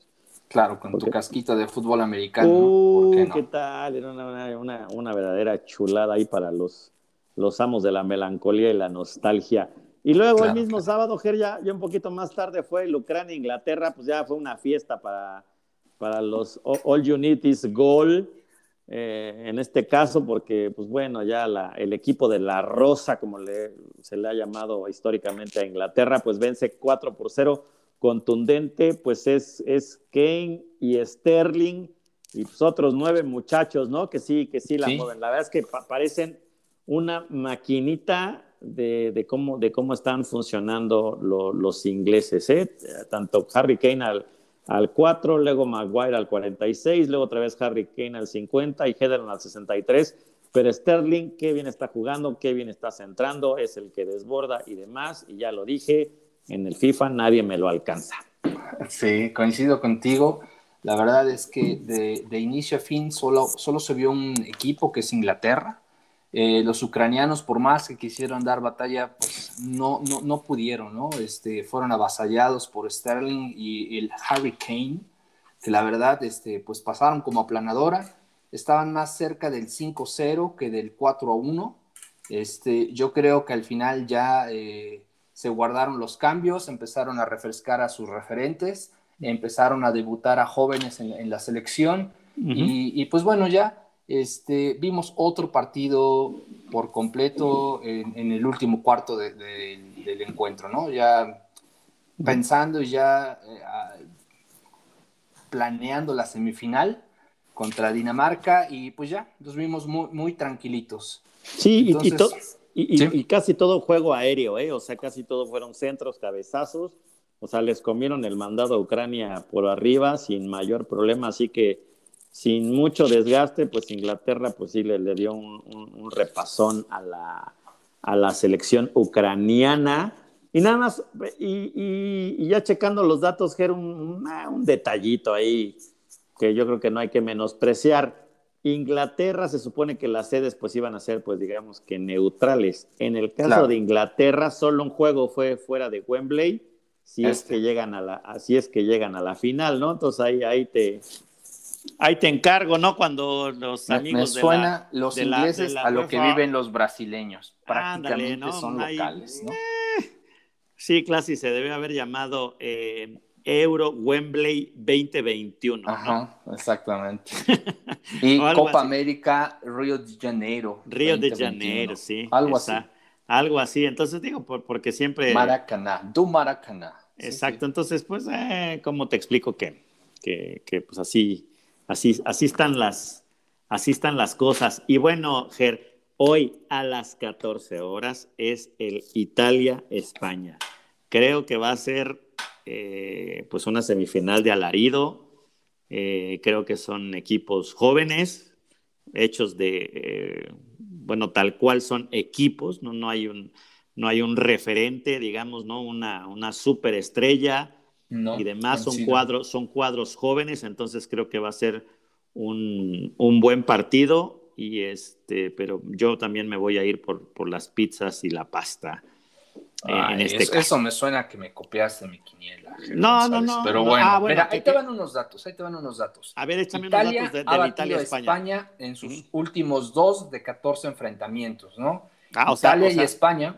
Claro, con tu casquito de fútbol americano. Uh, qué, qué, tal? Era una, una, una, verdadera chulada ahí para los, los amos de la melancolía y la nostalgia. Y luego el mismo sábado, Ger, ya, ya, un poquito más tarde fue el Ucrania-Inglaterra, pues ya fue una fiesta para para los All Unities Goal, eh, en este caso, porque, pues bueno, ya el equipo de la Rosa, como se le ha llamado históricamente a Inglaterra, pues vence 4 por 0, contundente, pues es, es Kane y Sterling y pues otros nueve muchachos, ¿no? Que sí, que sí la mueven. La verdad es que parecen una maquinita de, cómo, de cómo están funcionando los ingleses, ¿eh? Tanto Harry Kane al al 4, luego Maguire al 46, luego otra vez Harry Kane al 50 y Heather al 63. Pero Sterling, qué bien está jugando, qué bien está centrando, es el que desborda y demás. Y ya lo dije, en el FIFA nadie me lo alcanza. Sí, coincido contigo. La verdad es que de, de inicio a fin solo, solo se vio un equipo que es Inglaterra eh, los ucranianos, por más que quisieron dar batalla, pues no, no, no pudieron, ¿no? Este, fueron avasallados por Sterling y el Harry Kane, que la verdad, este, pues pasaron como aplanadora, estaban más cerca del 5-0 que del 4-1. Este, yo creo que al final ya eh, se guardaron los cambios, empezaron a refrescar a sus referentes, empezaron a debutar a jóvenes en, la selección y, y, pues bueno, ya este, vimos otro partido por completo en, el último cuarto del encuentro, ¿no? Ya pensando y ya eh, planeando la semifinal contra Dinamarca y pues ya nos vimos muy, muy tranquilitos. Sí, y, y, casi todo juego aéreo, ¿eh? O sea, casi todo fueron centros, cabezazos. O sea, les comieron el mandado a Ucrania por arriba sin mayor problema, así que sin mucho desgaste, pues Inglaterra pues sí le, dio un, repasón a la, a la, selección ucraniana. Y nada más, y, ya checando los datos, era un, un, detallito ahí que yo creo que no hay que menospreciar. Inglaterra se supone que las sedes pues iban a ser pues digamos que neutrales. En el caso de Inglaterra solo un juego fue fuera de Wembley, si es este. que llegan a la, si es que llegan a la final, ¿no? Entonces ahí, ahí te, Ahí te encargo, ¿no? Cuando los amigos me suena los ingleses a lo que viven los brasileños. Prácticamente son locales, ¿no? Eh, sí, Classy se debe haber llamado eh, Euro Wembley 2021. Ajá, exactamente. y Copa América Río de Janeiro. Río de Janeiro, sí. Algo así. Algo así. Entonces digo, porque siempre. Maracaná, du Maracaná. Exacto. Entonces, pues, eh, ¿cómo te explico que, que, que pues así Así, así, están las, así están las cosas. Y bueno, Ger, hoy a las 14 horas es el Italia-España. Creo que va a ser eh, pues una semifinal de alarido. Eh, creo que son equipos jóvenes, hechos de, eh, bueno, tal cual son equipos, no, no, hay, un, no hay un referente, digamos, ¿no? Una, una superestrella y demás son cuadros, son cuadros jóvenes, entonces creo que va a ser un, buen partido. Y este, pero yo también me voy a ir por, por las pizzas y la pasta. Eh, en este eso, caso. eso, me suena que me copiaste mi quiniela. No, no, no. Pero bueno, ah, mira, ahí te van unos datos, ahí te van unos datos. A ver, échame unos datos de, de Italia-España. España en sus últimos dos de 14 enfrentamientos, ¿no? Ah, Italia y España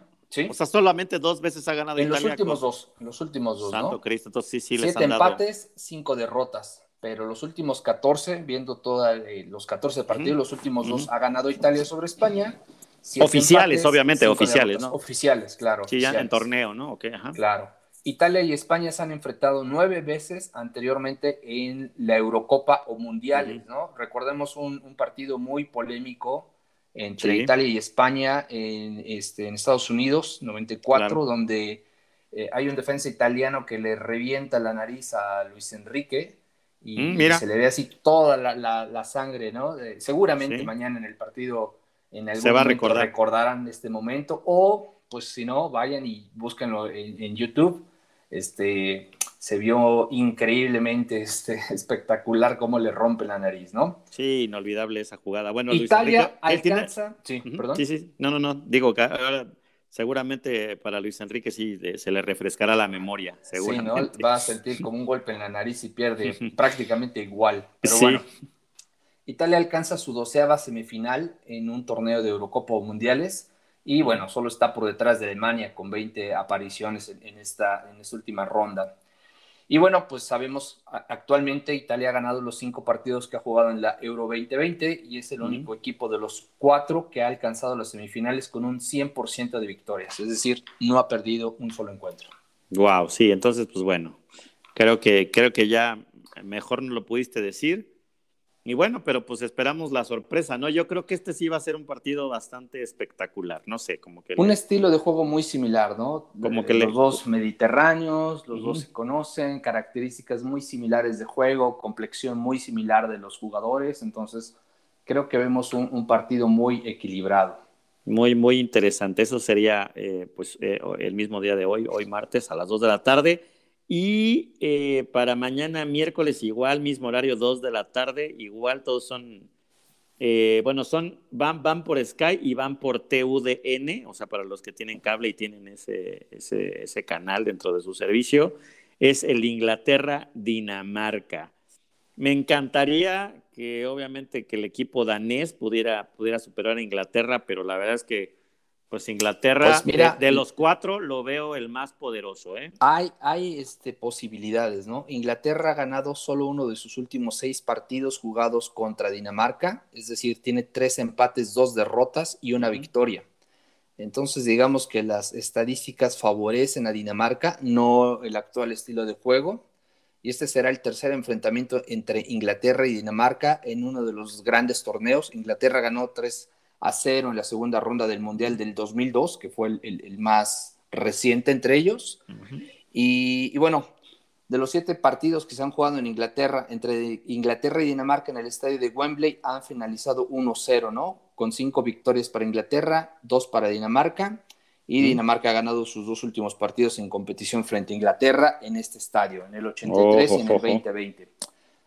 o sea, solamente dos veces ha ganado en Italia. En los últimos dos, en los últimos dos, Santo Cristo, entonces sí, sí les Siete empates, cinco derrotas, pero los últimos 14, viendo todos eh, los 14 partidos, los últimos dos ha ganado Italia sobre España. Oficiales, obviamente, oficiales, ¿no? Oficiales, claro. Sí, ya en torneo, ¿no? Okay, ajá. Claro. Italia y España se han enfrentado nueve veces anteriormente en la Eurocopa o Mundiales, ¿no? Recordemos un, un partido muy polémico entre Italia y España en, este, en Estados Unidos, 94, donde eh, hay un defensa italiano que le revienta la nariz a Luis Enrique y, mm, se le ve así toda la, sangre, ¿no? seguramente mañana en el partido en algún se va a recordar. recordarán este momento o pues si no, vayan y búsquenlo en, YouTube. Este, se vio increíblemente este, espectacular cómo le rompe la nariz, ¿no? Sí, inolvidable esa jugada. Bueno, Italia alcanza. Sí, perdón. Sí, sí. No, no, no. Digo que ahora seguramente para Luis Enrique sí se le refrescará la memoria. Seguramente. Sí, ¿no? Va a sentir como un golpe en la nariz y pierde prácticamente igual. Pero bueno. Italia alcanza su doceava semifinal en un torneo de Eurocopa o Mundiales y bueno, solo está por detrás de Alemania con 20 apariciones en, esta, en esta última ronda. Y bueno, pues sabemos, actualmente Italia ha ganado los cinco partidos que ha jugado en la Euro 2020 y es el único equipo de los cuatro que ha alcanzado las semifinales con un 100% de victorias, es decir, no ha perdido un solo encuentro. Wow, sí, entonces pues bueno, creo que, creo que ya mejor no lo pudiste decir. Y bueno, pero pues esperamos la sorpresa, ¿no? Yo creo que este sí va a ser un partido bastante espectacular, no sé, como que... Un estilo de juego muy similar, ¿no? Como que los dos mediterráneos, los dos se conocen, características muy similares de juego, complexión muy similar de los jugadores, entonces creo que vemos un, partido muy equilibrado. Muy, muy interesante. Eso sería eh, pues eh, el mismo día de hoy, hoy martes a las 2 de la tarde. Y eh, para mañana miércoles igual, mismo horario, 2 de la tarde, igual todos son, eh, bueno, son, van, van por Sky y van por TUDN, o sea, para los que tienen cable y tienen ese, ese, ese canal dentro de su servicio, es el Inglaterra-Dinamarca. Me encantaría que obviamente que el equipo danés pudiera, pudiera superar a Inglaterra, pero la verdad es que pues Inglaterra, pues de, los cuatro, lo veo el más poderoso. ¿eh? Hay, hay este, posibilidades, ¿no? Inglaterra ha ganado solo uno de sus últimos seis partidos jugados contra Dinamarca, es decir, tiene tres empates, dos derrotas y una victoria. Entonces, digamos que las estadísticas favorecen a Dinamarca, no el actual estilo de juego. Y este será el tercer enfrentamiento entre Inglaterra y Dinamarca en uno de los grandes torneos. Inglaterra ganó tres a cero en la segunda ronda del Mundial del 2002, que fue el, más reciente entre ellos. y, bueno, de los siete partidos que se han jugado en Inglaterra, entre Inglaterra y Dinamarca en el estadio de Wembley, han finalizado 1-0, ¿no? Con cinco victorias para Inglaterra, dos para Dinamarca. Y Dinamarca ha ganado sus dos últimos partidos en competición frente a Inglaterra en este estadio, en el 83 y en el 2020.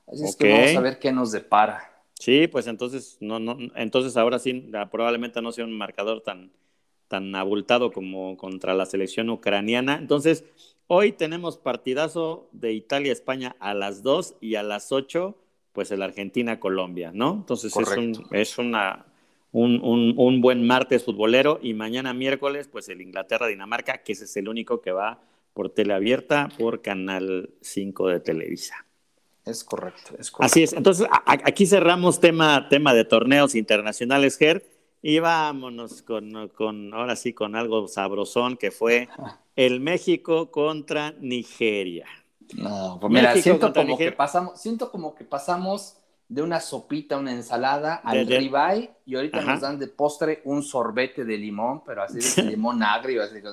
Así es que vamos a ver qué nos depara. Sí, pues entonces, no, no, entonces ahora sí, ah, probablemente no sea un marcador tan, tan abultado como contra la selección ucraniana. Entonces, hoy tenemos partidazo de Italia-España a las 2 y a las 8, pues el Argentina-Colombia, ¿no? Entonces es, un, es una, un, un, un, buen martes futbolero y mañana miércoles, pues el Inglaterra-Dinamarca, que ese es el único que va por tele abierta por Canal 5 de Televisa. Es correcto, es correcto. Así es. Entonces, aquí cerramos tema, tema de torneos internacionales, Ger, y vámonos con, con, ahora sí, con algo sabrosón que fue el México contra Nigeria. No, pues mira, siento como, que pasamos, siento como que pasamos de una sopita, una ensalada al ribeye y ahorita nos dan de postre un sorbete de limón, pero así de limón agrio, así que,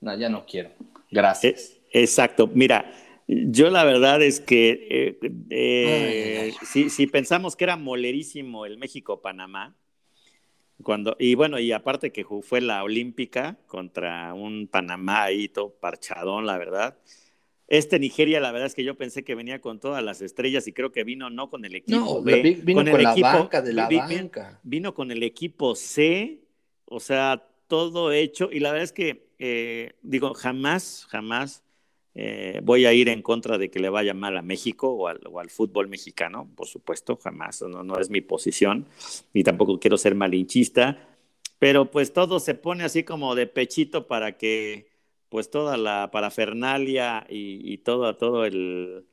no, ya no quiero. Gracias. Exacto. Mira, yo la verdad es que eh, eh, si, pensamos que era molerísimo el México-Panamá, cuando, y bueno, y aparte que fue la olímpica contra un Panamá ahí todo parchadón, la verdad. Este Nigeria, la verdad es que yo pensé que venía con todas las estrellas y creo que vino no con el equipo B, vino con, el la equipo, banca de la banca. Vino con el equipo C, o sea, todo hecho. Y la verdad es que, eh, digo, jamás, jamás eh, voy a ir en contra de que le vaya mal a México o al, fútbol mexicano, por supuesto, jamás, no, no, es mi posición, y tampoco quiero ser malinchista, pero pues todo se pone así como de pechito para que pues toda la parafernalia y, todo, todo, el,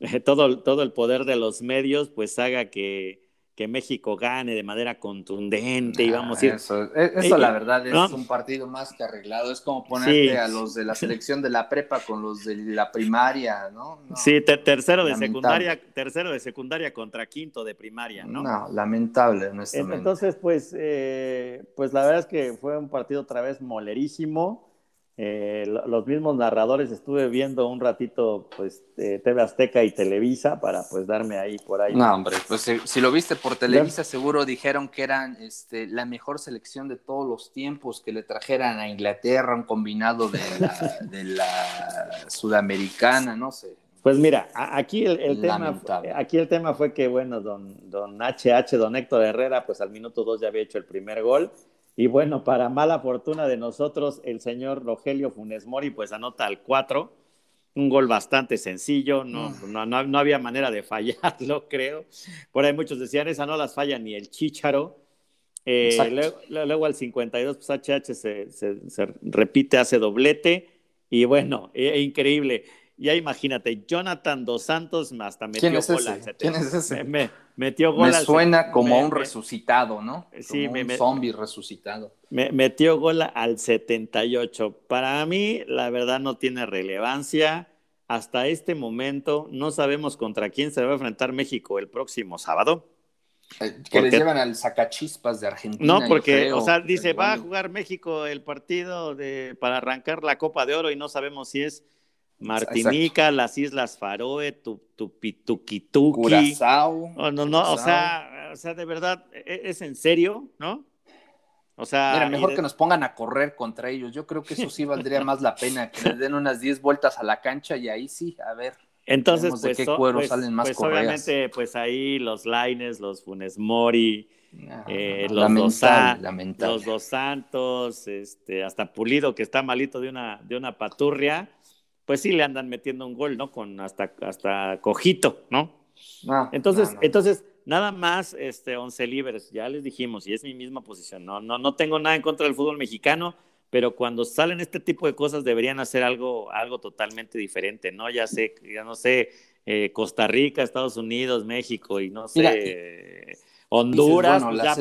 todo, todo el poder de los medios pues haga que, que México gane de manera contundente y vamos a ir. Eso, e, eso la verdad es un partido más que arreglado. Es como ponerte a los de la selección de la prepa con los de la primaria, ¿no? sí, tercero de secundaria, tercero de secundaria contra quinto de primaria, ¿no? No, lamentable, Entonces, pues, eh, pues la verdad es que fue un partido otra vez molerísimo. Eh, los mismos narradores estuve viendo un ratito pues eh, TV Azteca y Televisa para pues darme ahí por ahí. No, hombre, pues si, lo viste por Televisa seguro dijeron que eran este, la mejor selección de todos los tiempos, que le trajeran a Inglaterra un combinado de la, de la sudamericana, no sé. Pues mira, aquí el, tema, aquí el tema fue que, bueno, don, don HH, don Héctor Herrera, pues al minuto dos ya había hecho el primer gol y bueno, para mala fortuna de nosotros, el señor Rogelio Funes Mori pues anota al 4, un gol bastante sencillo, no, mm. no, no, había manera de fallarlo, creo. Por ahí muchos decían, esa no las falla ni el Chícharo. Eh, luego, al 52, pues HH se, se, repite, hace doblete y bueno, e, increíble. Ya imagínate, Jonathan Dos Santos hasta metió ¿Quién es gol ese? ¿Quién es ese? Me, metió gol me suena como un resucitado, ¿no? Sí, como un zombie resucitado. Me, metió gol al 78. Para mí, la verdad, no tiene relevancia. Hasta este momento no sabemos contra quién se va a enfrentar México el próximo sábado. Eh, que le llevan al sacachispas de Argentina. No, porque, o sea, dice, va a jugar México el partido de, para arrancar la Copa de Oro y no sabemos si es Martinica, las Islas Faroe, Tupitukituki. Curazao. Oh, no, no, o sea, o sea, de verdad, ¿e-, ¿es en serio, no? O sea, Mira, mejor que nos pongan a correr contra ellos. Yo creo que eso sí valdría más la pena, que les den unas 10 vueltas a la cancha y ahí sí, a ver. Entonces, pues, qué cuero pues, salen más pues obviamente, pues ahí los Laines, los Funes Mori, ah, eh, los, dos, los dos Santos, este, hasta Pulido, que está malito de una, de una paturria pues sí le andan metiendo un gol, ¿no? Con hasta, hasta cojito, ¿no? entonces, entonces, nada más, este, once libres, ya les dijimos, y es mi misma posición, no, no, no tengo nada en contra del fútbol mexicano, pero cuando salen este tipo de cosas deberían hacer algo, algo totalmente diferente, ¿no? Ya sé, ya no sé, eh, Costa Rica, Estados Unidos, México y no sé, Honduras, pues ya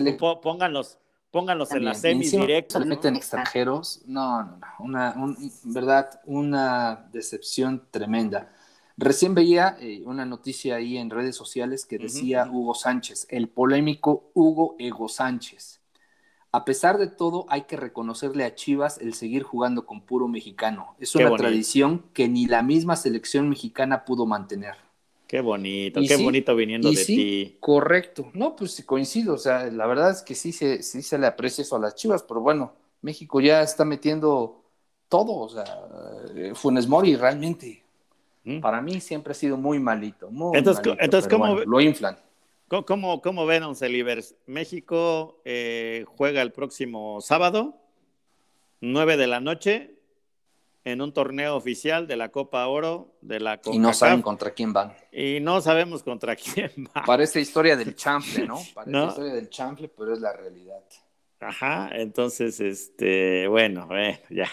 pónganlos, en la semis directa. ¿no? meten extranjeros. No, no, no. Una, verdad, una decepción tremenda. Recién veía eh, una noticia ahí en redes sociales que decía Hugo Sánchez, el polémico Hugo Ego Sánchez. A pesar de todo, hay que reconocerle a Chivas el seguir jugando con puro mexicano. Es una tradición que ni la misma selección mexicana pudo mantener. Qué bonito, qué bonito viniendo de ti. Correcto. No, pues sí coincido. O sea, la verdad es que sí se, sí se le aprecia eso a las chivas, pero bueno, México ya está metiendo todo. O sea, eh, Funes Mori realmente, ¿Mm? para mí siempre ha sido muy malito. Muy entonces, malito, entonces ¿cómo, lo inflan. ¿Cómo, cómo, ven, Oncelivers? México eh, juega el próximo sábado, 9 de la noche, en un torneo oficial de la Copa Oro de la Copa Y no saben contra quién van. Y no sabemos contra quién van. Parece historia del chanfle, ¿no? Parece historia del chanfle, pero es la realidad. Ajá, entonces, este, bueno, eh, ya.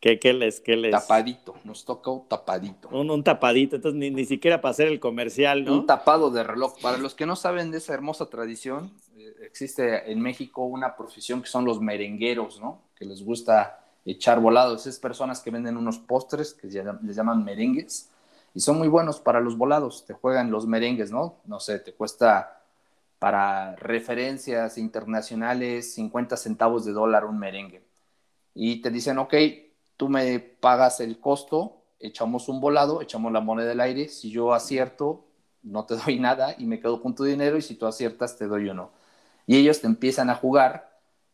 ¿Qué, qué, les, ¿Qué les? Tapadito, nos toca un tapadito. Un, un tapadito, entonces ni, ni, siquiera para hacer el comercial, ¿no? Un tapado de reloj. Para los que no saben de esa hermosa tradición, eh, existe en México una profesión que son los merengueros, ¿no? Que les gusta echar volados. Es personas que venden unos postres que les llaman merengues y son muy buenos para los volados. Te juegan los merengues, ¿no? No sé, te cuesta para referencias internacionales 50 centavos de dólar un merengue. Y te dicen, ok, tú me pagas el costo, echamos un volado, echamos la moneda del aire. Si yo acierto, no te doy nada y me quedo con tu dinero y si tú aciertas, te doy uno. Y ellos te empiezan a jugar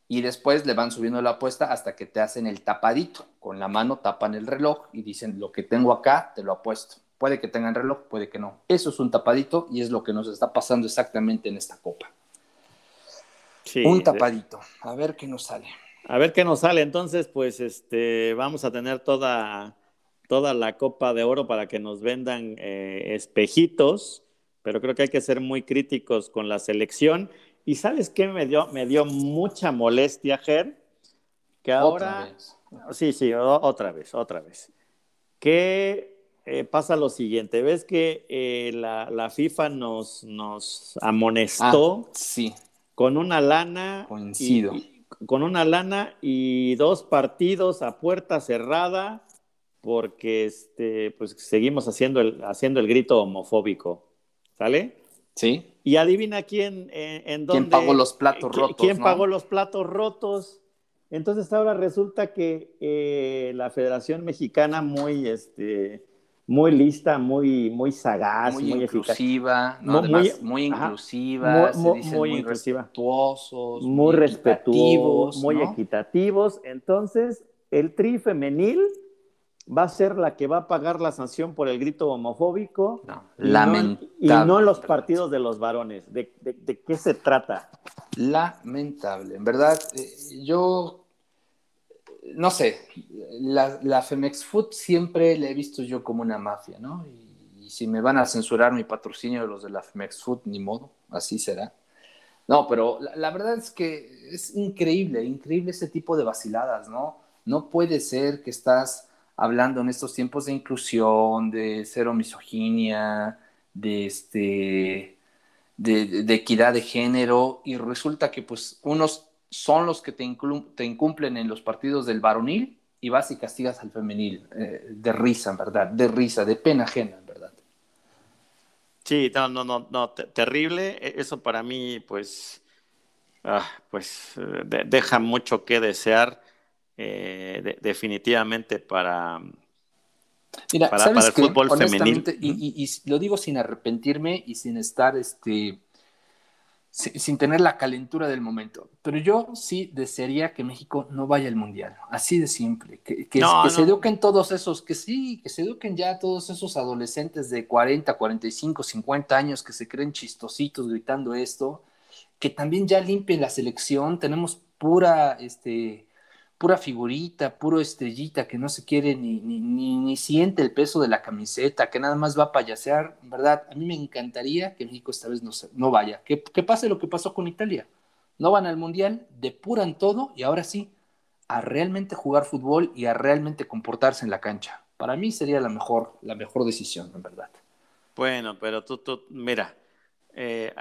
y después le van subiendo la apuesta hasta que te hacen el tapadito. Con la mano tapan el reloj y dicen, lo que tengo acá, te lo apuesto. Puede que tengan reloj, puede que no. Eso es un tapadito y es lo que nos está pasando exactamente en esta copa. un tapadito. A ver qué nos sale. A ver qué nos sale. Entonces, pues este, vamos a tener toda, toda la copa de oro para que nos vendan eh, espejitos, pero creo que hay que ser muy críticos con la selección y sabes qué me dio, me dio mucha molestia, Ger, que ahora... Sí, sí, otra vez, otra vez. Que eh, pasa lo siguiente. ¿Ves que eh, la, FIFA nos, nos amonestó ah, sí. con una lana? Coincido. con una lana y dos partidos a puerta cerrada porque este, pues seguimos haciendo el, haciendo el grito homofóbico. ¿Sale? Sí. Y adivina quién, eh, en dónde. ¿Quién pagó los platos rotos? ¿Quién pagó los platos rotos? Entonces ahora resulta que eh, la Federación Mexicana muy, este, muy lista, muy, muy sagaz, muy, muy inclusiva, muy, muy, inclusiva, muy, muy, respetuosos, muy, respetuosos, muy equitativos. Entonces, el tri femenil va a ser la que va a pagar la sanción por el grito homofóbico. y, no, y no los partidos de los varones. ¿De, qué se trata? Lamentable. En verdad, eh, yo no sé, la, la, Femex Food siempre la he visto yo como una mafia, ¿no? Y, si me van a censurar mi patrocinio de los de la Femex Food, ni modo, así será. No, pero la, la verdad es que es increíble, increíble ese tipo de vaciladas, ¿no? No puede ser que estás hablando en estos tiempos de inclusión, de cero misoginia, de, este, de, equidad de género, y resulta que pues unos son los que te, incumplen en los partidos del varonil y vas y castigas al femenil. Eh, de risa, verdad, de risa, de pena ajena, en verdad. Sí, no, no, no, no terrible. E, eso para mí, pues, ah, pues eh, deja mucho que desear eh, definitivamente para, Mira, para, el fútbol femenino. Y, lo digo sin arrepentirme y sin estar este, sin tener la calentura del momento. Pero yo sí desearía que México no vaya al Mundial, así de simple. Que, que, se eduquen todos esos, que sí, que se eduquen ya todos esos adolescentes de 40, 45, 50 años que se creen chistositos gritando esto, que también ya limpien la selección. Tenemos pura, este, pura figurita, puro estrellita que no se quiere ni, ni, ni, siente el peso de la camiseta, que nada más va a payasear, ¿verdad? A mí me encantaría que México esta vez no, no vaya, que, que, pase lo que pasó con Italia. No van al Mundial, depuran todo y ahora sí, a realmente jugar fútbol y a realmente comportarse en la cancha. Para mí sería la mejor, la mejor decisión, en verdad. Bueno, pero tú, tú mira, eh,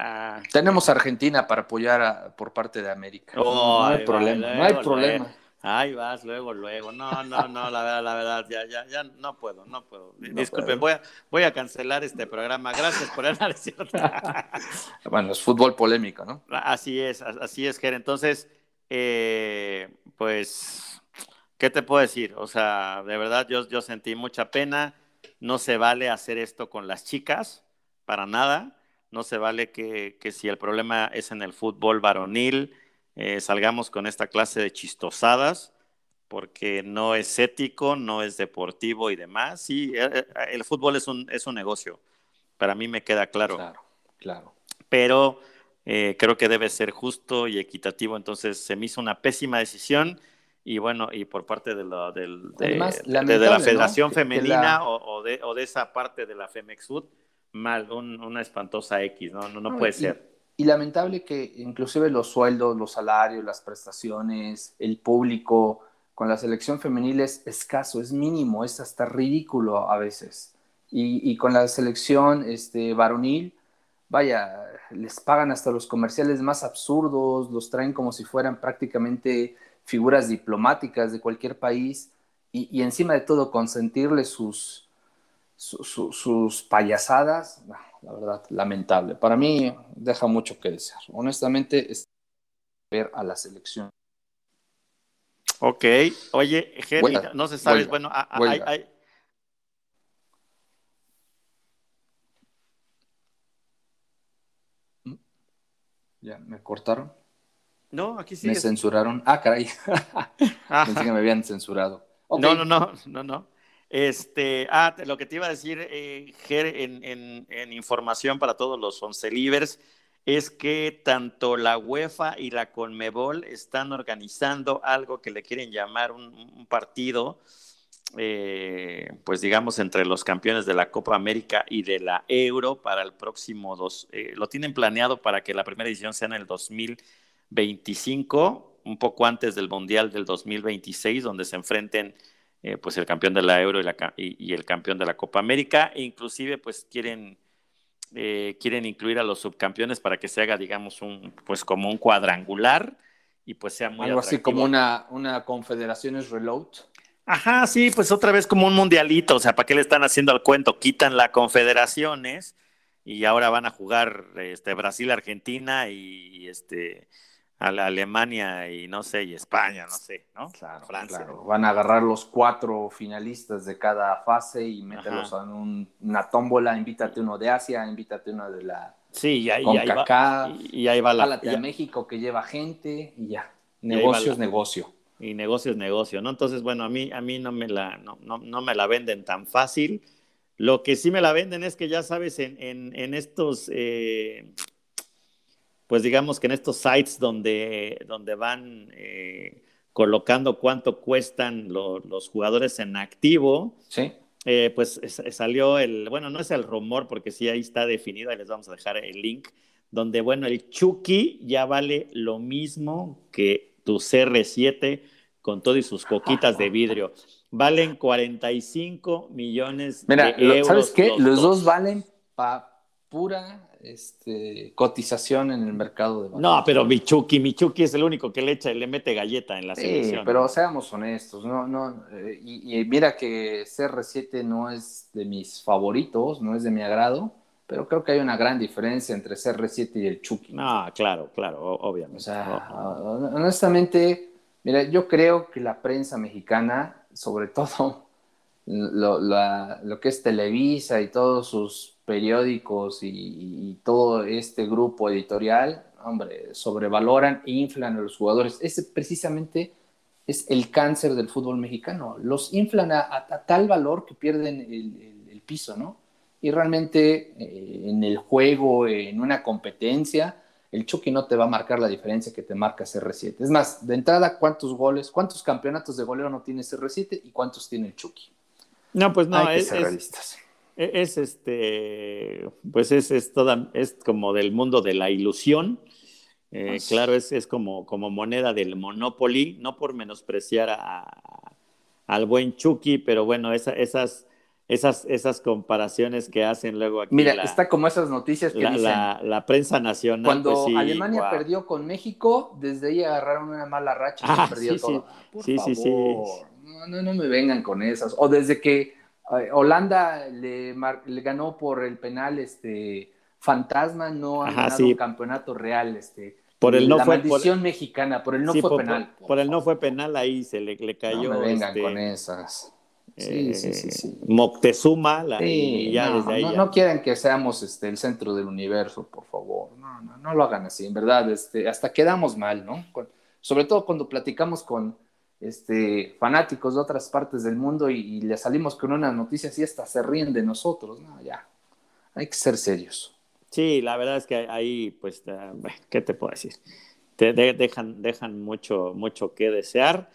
Tenemos a Argentina para apoyar por parte de América. no hay problema, no hay problema. Ay, vas luego, luego. No, no, no, la verdad, la verdad, ya, ya, ya no puedo, no puedo. Disculpen, voy a, voy a cancelar este programa. Gracias por el análisis. bueno, es fútbol polémico, ¿no? Así es, así es, Ger. Entonces, eh, pues, ¿qué te puedo decir? O sea, de verdad, yo, yo sentí mucha pena. No se vale hacer esto con las chicas, para nada. No se vale que, que si el problema es en el fútbol varonil, eh, salgamos con esta clase de chistosadas, porque no es ético, no es deportivo y demás. Sí, eh, eh, el fútbol es un, es un negocio, para mí me queda claro. Claro, claro. Pero creo que debe ser justo y equitativo, entonces se me hizo una pésima decisión y bueno, y por parte de la, de, la Federación Femenina O, de, o, de, esa parte de la Femexud, mal, una espantosa X, no, no, no puede ser. Y lamentable que inclusive los sueldos, los salarios, las prestaciones, el público con la selección femenil es escaso, es mínimo, es hasta ridículo a veces. Y, con la selección este, varonil, vaya, les pagan hasta los comerciales más absurdos, los traen como si fueran prácticamente figuras diplomáticas de cualquier país y, encima de todo consentirles sus, sus payasadas la verdad, lamentable. Para mí deja mucho que desear. Honestamente, es ver a la selección. Ok, oye, Jerry, no se sabe, bueno, hay, Ya, ¿me cortaron? No, aquí sí. Me censuraron. Ah, caray. Pensé que me habían censurado. No, no, no, no, no. Este, ah, lo que te iba a decir, eh, Ger, en, información para todos los once libres, es que tanto la UEFA y la Conmebol están organizando algo que le quieren llamar un, partido, eh, pues digamos, entre los campeones de la Copa América y de la Euro para el próximo dos. Eh, lo tienen planeado para que la primera edición sea en el 2025, un poco antes del Mundial del 2026, donde se enfrenten eh, pues el campeón de la Euro y, la, y, el campeón de la Copa América. E inclusive, pues quieren, eh, quieren incluir a los subcampeones para que se haga, digamos, un, pues como un cuadrangular y pues sea muy Algo así como una, una confederaciones reload. Ajá, sí, pues otra vez como un mundialito, o sea, ¿para qué le están haciendo al cuento? Quitan la confederaciones y ahora van a jugar este, Brasil, Argentina y este a la Alemania y no sé, y España, no sé, ¿no? Claro, Francia. Van a agarrar los cuatro finalistas de cada fase y meterlos en una tómbola, invítate uno de Asia, invítate uno de la Sí, y ahí, va, y, ahí va la de México que lleva gente y ya. Negocio es negocio. Y negocio es negocio, ¿no? Entonces, bueno, a mí, a mí no, me la, no, no, me la venden tan fácil. Lo que sí me la venden es que ya sabes, en, en, estos, eh, pues digamos que en estos sites donde, donde van eh, colocando cuánto cuestan los jugadores en activo, ¿Sí? Eh, pues salió el, bueno, no es el rumor porque sí ahí está definido, ahí les vamos a dejar el link, donde, bueno, el Chucky ya vale lo mismo que tu CR7 con todo y sus coquitas de vidrio. Valen 45 millones de euros. ¿Sabes qué? Los, dos. valen pa pura este, cotización en el mercado de No, pero Michuki, Michuki es el único que le echa y le mete galleta en la sí, pero seamos honestos, no, no, eh, y, mira que CR7 no es de mis favoritos, no es de mi agrado, pero creo que hay una gran diferencia entre CR7 y el Chucky. No, claro, claro, obviamente. O sea, honestamente, mira, yo creo que la prensa mexicana, sobre todo lo, lo que es Televisa y todos sus periódicos y, todo este grupo editorial, hombre, sobrevaloran e inflan a los jugadores. Ese precisamente es el cáncer del fútbol mexicano. Los inflan a, tal valor que pierden el, piso, ¿no? Y realmente eh, en el juego, en una competencia, el Chucky no te va a marcar la diferencia que te marca CR7. Es más, de entrada, ¿cuántos goles, cuántos campeonatos de goleo no tiene CR7 y cuántos tiene el Chucky? No, pues no, es, e-, es este, pues es, es, toda, es como del mundo de la ilusión. Eh, claro, es, es como, como moneda del Monopoly, no por menospreciar a, al buen Chucky, pero bueno, esas, esas, esas comparaciones que hacen luego aquí. Mira, está como esas noticias que la, dicen. La, prensa nacional. Cuando pues Alemania perdió con México, desde ahí agarraron una mala racha y ah, perdió todo. Sí, sí, sí, no, no, no me vengan con esas. O desde que Holanda le, le, ganó por el penal este fantasma, no ha ganado un campeonato real. Este, por el no la fue, maldición mexicana, por el no fue penal. Por, el no fue penal, ahí se le, le cayó. No me vengan este, con esas. Sí, sí, sí, sí, Moctezuma, la, y ya no, desde ahí. No, no, quieren que seamos este, el centro del universo, por favor. No, no, no lo hagan así, en verdad. Este, hasta quedamos mal, ¿no? sobre todo cuando platicamos con, este, fanáticos de otras partes del mundo y, le salimos con una noticia así hasta se ríen de nosotros, no, ya, hay que ser serios. Sí, la verdad es que ahí, pues, eh, ¿qué te puedo decir? Te dejan, dejan mucho, mucho que desear.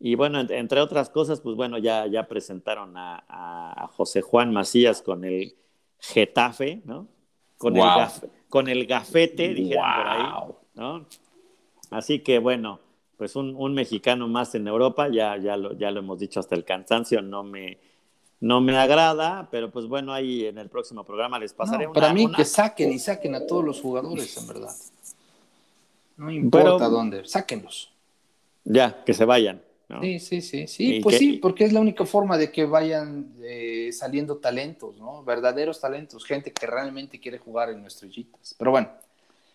Y bueno, entre otras cosas, pues bueno, ya, ya presentaron a, José Juan Macías con el Getafe, ¿no? Con, el, con el gafete, dijeron por ahí, ¿no? Así que bueno, pues un, mexicano más en Europa, ya, ya, lo, ya lo hemos dicho hasta el cansancio, no me, no me agrada, pero pues bueno, ahí en el próximo programa les pasaré no, Para mí que saquen y saquen a todos los jugadores, en verdad. No importa dónde, sáquenlos. Ya, que se vayan. Sí, sí, sí, sí, pues sí, porque es la única forma de que vayan eh, saliendo talentos, ¿no? Verdaderos talentos, gente que realmente quiere jugar en estrellitas. Pero bueno,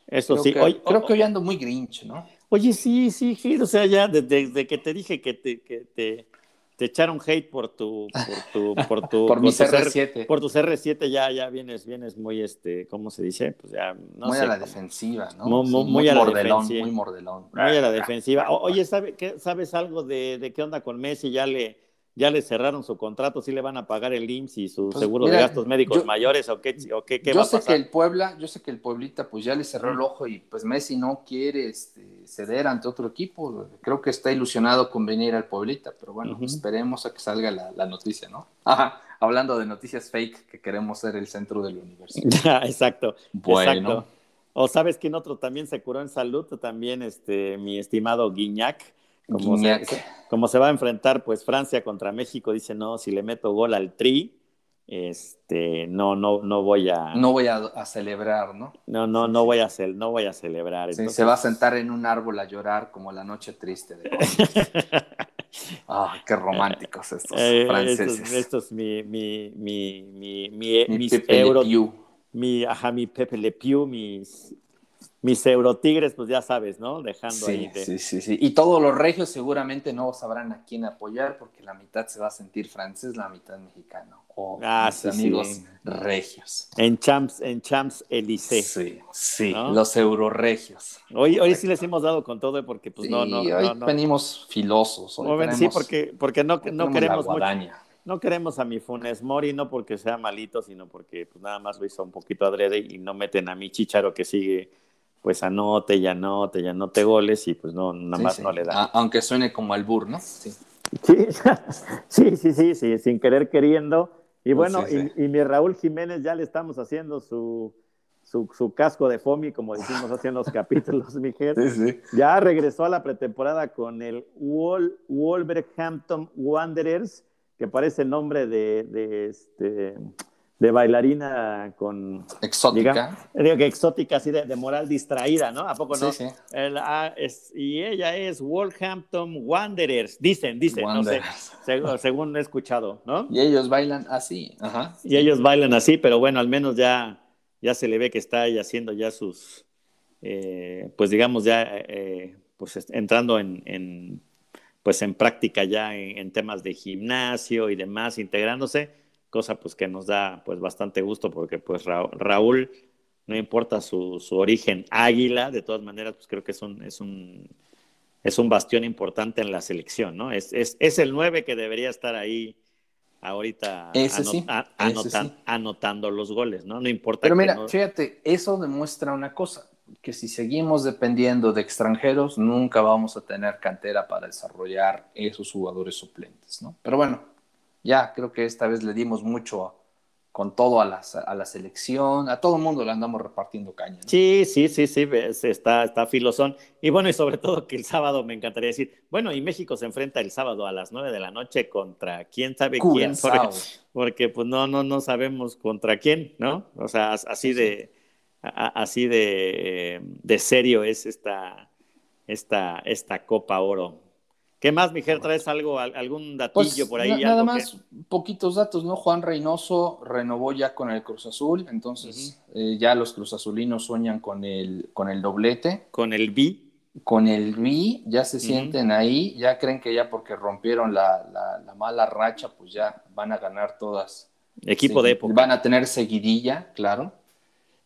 eso sí. creo que hoy ando muy grinch, ¿no? Oye, sí, sí, Gil, o sea, ya desde, que te dije que te, que te, te echaron hate por tu, por tu, por tu, por mi CR7. por tu CR7 ya, ya vienes, vienes muy, este, ¿cómo se dice? Pues ya, no muy a la defensiva, ¿no? Muy, muy, a la mordelón, defensiva. Muy mordelón. Muy a la defensiva. oye, ¿sabe, qué, ¿sabes algo de, de qué onda con Messi? Ya le, ya le cerraron su contrato, sí le van a pagar el IMSS y su pues seguro de gastos médicos mayores o qué, o qué, yo sé que el Puebla, yo sé que el Pueblita pues ya le cerró el ojo y pues Messi no quiere este, ceder ante otro equipo, creo que está ilusionado con venir al Pueblita, pero bueno, esperemos a que salga la, noticia, ¿no? hablando de noticias fake, que queremos ser el centro del universo. exacto. Bueno. O sabes quién otro también se curó en salud, también este, mi estimado Guiñac como se, como se va a enfrentar pues Francia contra México, dice, no, si le meto gol al Tri, este, no, no, no voy a... No voy a, celebrar, ¿no? No, no, no, Voy a no voy a celebrar. Se va a sentar en un árbol a llorar como la noche triste de Ah, qué románticos estos eh, franceses. Estos, mi, mi, mi, mi, mi, mis Pepe euro, mi, ajá, mi Pepe Le Pew, mis, mis Eurotigres, pues ya sabes, ¿no? Dejando ahí. Sí, sí, sí. Y todos los regios seguramente no sabrán a quién apoyar porque la mitad se va a sentir francés, la mitad mexicano. O ah, amigos regios. En Champs, en Champs Élysées. Sí, sí, los euroregios. Hoy, hoy sí les hemos dado con todo porque pues no, no, hoy venimos filosos. sí, porque, porque no, no queremos mucho, no queremos a mi Funes Mori, no porque sea malito, sino porque pues nada más lo hizo un poquito adrede y no meten a mi Chicharo que sigue pues anote y anote y anote goles y pues no, nada más no le da. Aunque suene como albur, ¿no? Sí. Sí, sí, sí, sí, sin querer queriendo. Y pues bueno, y, mi Raúl Jiménez ya le estamos haciendo su, su, casco de FOMI, como decimos así en los capítulos, mi jefe. Ya regresó a la pretemporada con el Wolverhampton Wanderers, que parece el nombre de, de este de bailarina con... Exótica. digo que exótica, así de, moral distraída, ¿no? ¿A poco no? Sí, sí. Ah, y ella es Wolverhampton Wanderers, dicen, dicen, no sé, según, he escuchado, ¿no? Y ellos bailan así, ajá. Y ellos bailan así, pero bueno, al menos ya, ya se le ve que está ahí haciendo ya sus, eh, pues digamos ya, eh, pues entrando en, pues en práctica ya en temas de gimnasio y demás, integrándose cosa pues que nos da pues bastante gusto porque pues Raúl, no importa su, origen águila, de todas maneras pues creo que es un, es un, es un bastión importante en la selección, ¿no? Es, es, el 9 que debería estar ahí ahorita anotando los goles, ¿no? No importa. Pero mira, fíjate, eso demuestra una cosa, que si seguimos dependiendo de extranjeros, nunca vamos a tener cantera para desarrollar esos jugadores suplentes, ¿no? Pero bueno, ya creo que esta vez le dimos mucho con todo a, a la selección, a todo el mundo le andamos repartiendo caña. Sí, sí, sí, sí, está, está filosón. Y bueno, y sobre todo que el sábado me encantaría decir, bueno, y México se enfrenta el sábado a las nueve de la noche contra quién sabe quién, porque, pues no, no, no sabemos contra quién, ¿no? O sea, así de, así de, de serio es esta, esta, esta Copa Oro. ¿Qué más, Miguel? ¿Traes algo, algún datillo pues, por ahí? nada más, poquitos datos, ¿no? Juan Reynoso renovó ya con el Cruz Azul, entonces eh, ya los Cruz Azulinos sueñan con el, con el doblete. Con el B. Con el B, ya se sienten ahí, ya creen que ya porque rompieron la, mala racha, pues ya van a ganar todas. Equipo de época. Van a tener seguidilla, claro.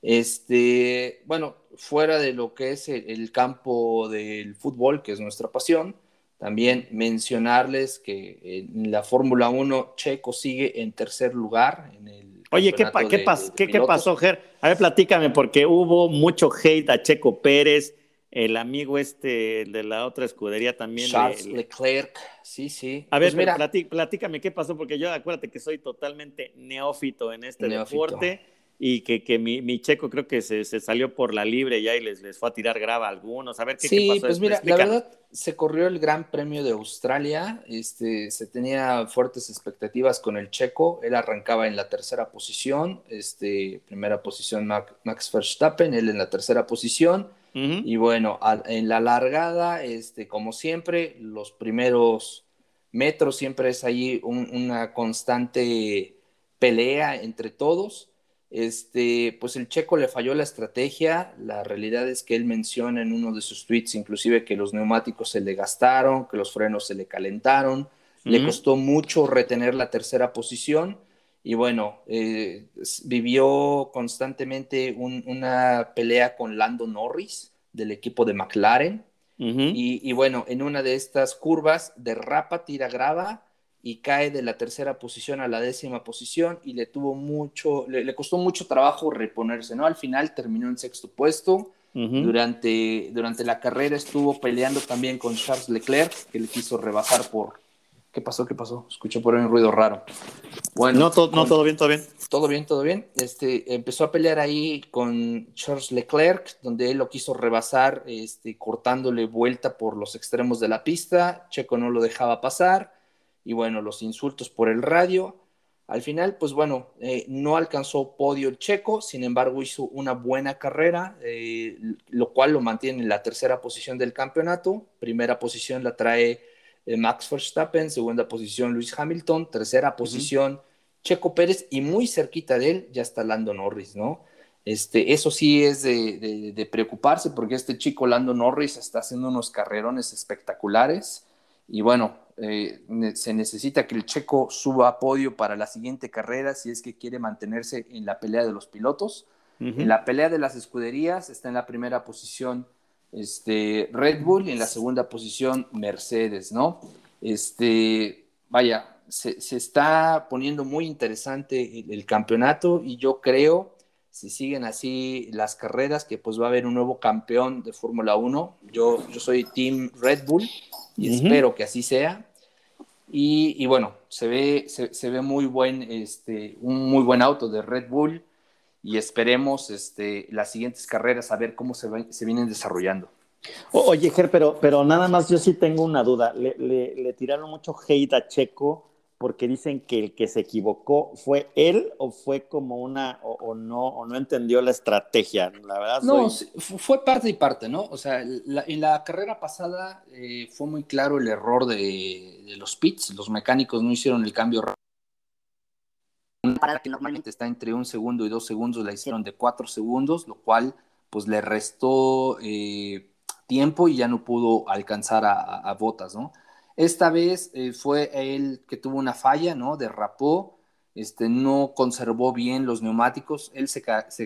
Este, bueno, fuera de lo que es el campo del fútbol, que es nuestra pasión, también mencionarles que en la Fórmula 1 Checo sigue en tercer lugar en el Oye, ¿qué, qué, qué, pasó, Ger? A ver, platícame, porque hubo mucho hate a Checo Pérez, el amigo este de la otra escudería también. Charles Leclerc, sí, sí. A ver, pues mira, platícame qué pasó, porque yo acuérdate que soy totalmente neófito en este deporte y que, que mi, mi, checo creo que se, se, salió por la libre ya y les, les fue a tirar grava a algunos. A ver qué, sí, pasó. Pues mira, la verdad se corrió el Gran Premio de Australia, este, se tenía fuertes expectativas con el checo, él arrancaba en la tercera posición, este, primera posición Max Verstappen, él en la tercera posición. Y bueno, en la largada, este, como siempre, los primeros metros siempre es ahí una constante pelea entre todos. Este, pues el checo le falló la estrategia. La realidad es que él menciona en uno de sus tweets, inclusive, que los neumáticos se le gastaron, que los frenos se le calentaron. Le costó mucho retener la tercera posición. Y bueno, eh, vivió constantemente una pelea con Lando Norris del equipo de McLaren. y, y, bueno, en una de estas curvas derrapa, tira grava y cae de la tercera posición a la décima posición y le tuvo mucho, le, costó mucho trabajo reponerse, ¿no? Al final terminó en sexto puesto. durante, durante la carrera estuvo peleando también con Charles Leclerc, que le quiso rebasar por ¿Qué pasó? ¿Qué pasó? Escuché por ahí un ruido raro. Bueno, no, no, todo bien, todo bien. Todo bien, todo bien. Este, empezó a pelear ahí con Charles Leclerc, donde él lo quiso rebasar, este, cortándole vuelta por los extremos de la pista. Checo no lo dejaba pasar. Y bueno, los insultos por el radio. Al final, pues bueno, eh, no alcanzó podio el checo, sin embargo hizo una buena carrera, eh, lo cual lo mantiene en la tercera posición del campeonato. Primera posición la trae eh, Max Verstappen, segunda posición Luis Hamilton, tercera posición Checo Pérez y muy cerquita de él ya está Lando Norris, ¿no? Este, eso sí es de preocuparse porque este chico Lando Norris está haciendo unos carrerones espectaculares y bueno, eh, se necesita que el checo suba a podio para la siguiente carrera si es que quiere mantenerse en la pelea de los pilotos. En la pelea de las escuderías está en la primera posición este, Red Bull y en la segunda posición Mercedes, ¿no? Este, vaya, se, está poniendo muy interesante el, campeonato y yo creo, si siguen así las carreras, que pues va a haber un nuevo campeón de Fórmula 1. Yo, yo soy Team Red Bull y espero que así sea. Y, bueno, se ve, se, ve muy buen, este, un muy buen auto de Red Bull y esperemos este, las siguientes carreras a ver cómo se, se vienen desarrollando. oye, Ger, pero, pero nada más yo sí tengo una duda. Le, le tiraron mucho hate a Checo porque dicen que el que se equivocó fue él o fue como una o, no o no entendió la estrategia. La verdad no fue parte y parte no o sea en la carrera pasada eh, fue muy claro el error de, los pits. Los mecánicos no hicieron el cambio una parada que normalmente está entre un segundo y dos segundos la hicieron de cuatro segundos lo cual pues le restó eh, tiempo y ya no pudo alcanzar a, a botas no esta vez eh, fue él que tuvo una falla, ¿no? Derrapó, este, no conservó bien los neumáticos. Él se,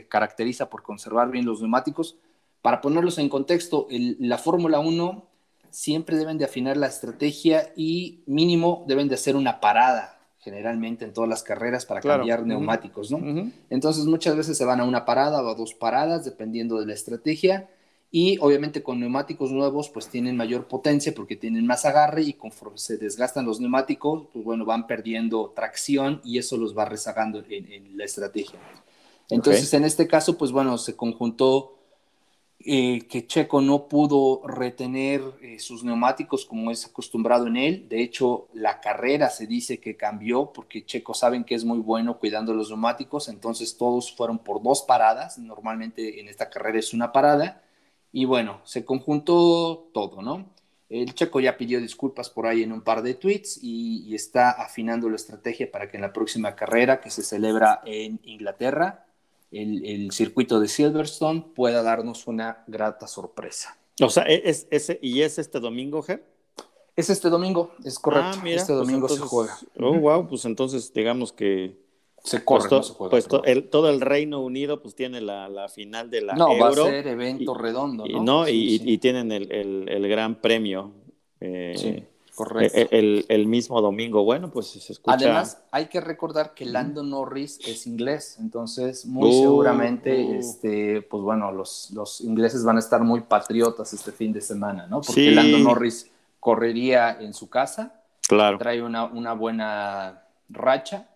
caracteriza por conservar bien los neumáticos. Para ponerlos en contexto, la Fórmula 1 siempre deben de afinar la estrategia y mínimo deben de hacer una parada generalmente en todas las carreras para cambiar neumáticos, ¿no? Entonces muchas veces se van a una parada o a dos paradas dependiendo de la estrategia y obviamente con neumáticos nuevos pues tienen mayor potencia porque tienen más agarre y conforme se desgastan los neumáticos pues bueno van perdiendo tracción y eso los va rezagando en, la estrategia. Entonces en este caso pues bueno se conjuntó eh, que Checo no pudo retener eh, sus neumáticos como es acostumbrado en él. De hecho, la carrera se dice que cambió porque Checo saben que es muy bueno cuidando los neumáticos, entonces todos fueron por dos paradas. Normalmente en esta carrera es una parada y bueno, se conjuntó todo, ¿no? El checo ya pidió disculpas por ahí en un par de tweets y, está afinando la estrategia para que en la próxima carrera que se celebra en Inglaterra, el, circuito de Silverstone pueda darnos una grata sorpresa. O sea, ¿e-, ¿es, ¿y es este domingo, Ger? Es este domingo, es correcto. Ah, este pues domingo se juega. Oh, wow, pues entonces digamos que se corre, pues, pues todo el Reino Unido pues tiene la, la final de la no, va a ser evento redondo, ¿no? Y, ¿no? y, tienen el, el, gran premio. Eh, sí, correcto. E, el, el, mismo domingo. Bueno, pues se escucha. Además, hay que recordar que Lando Norris es inglés, entonces muy uh, seguramente, uh. este, pues bueno, los, los ingleses van a estar muy patriotas este fin de semana, ¿no? Porque Lando Norris correría en su casa. Claro. Trae una, una buena racha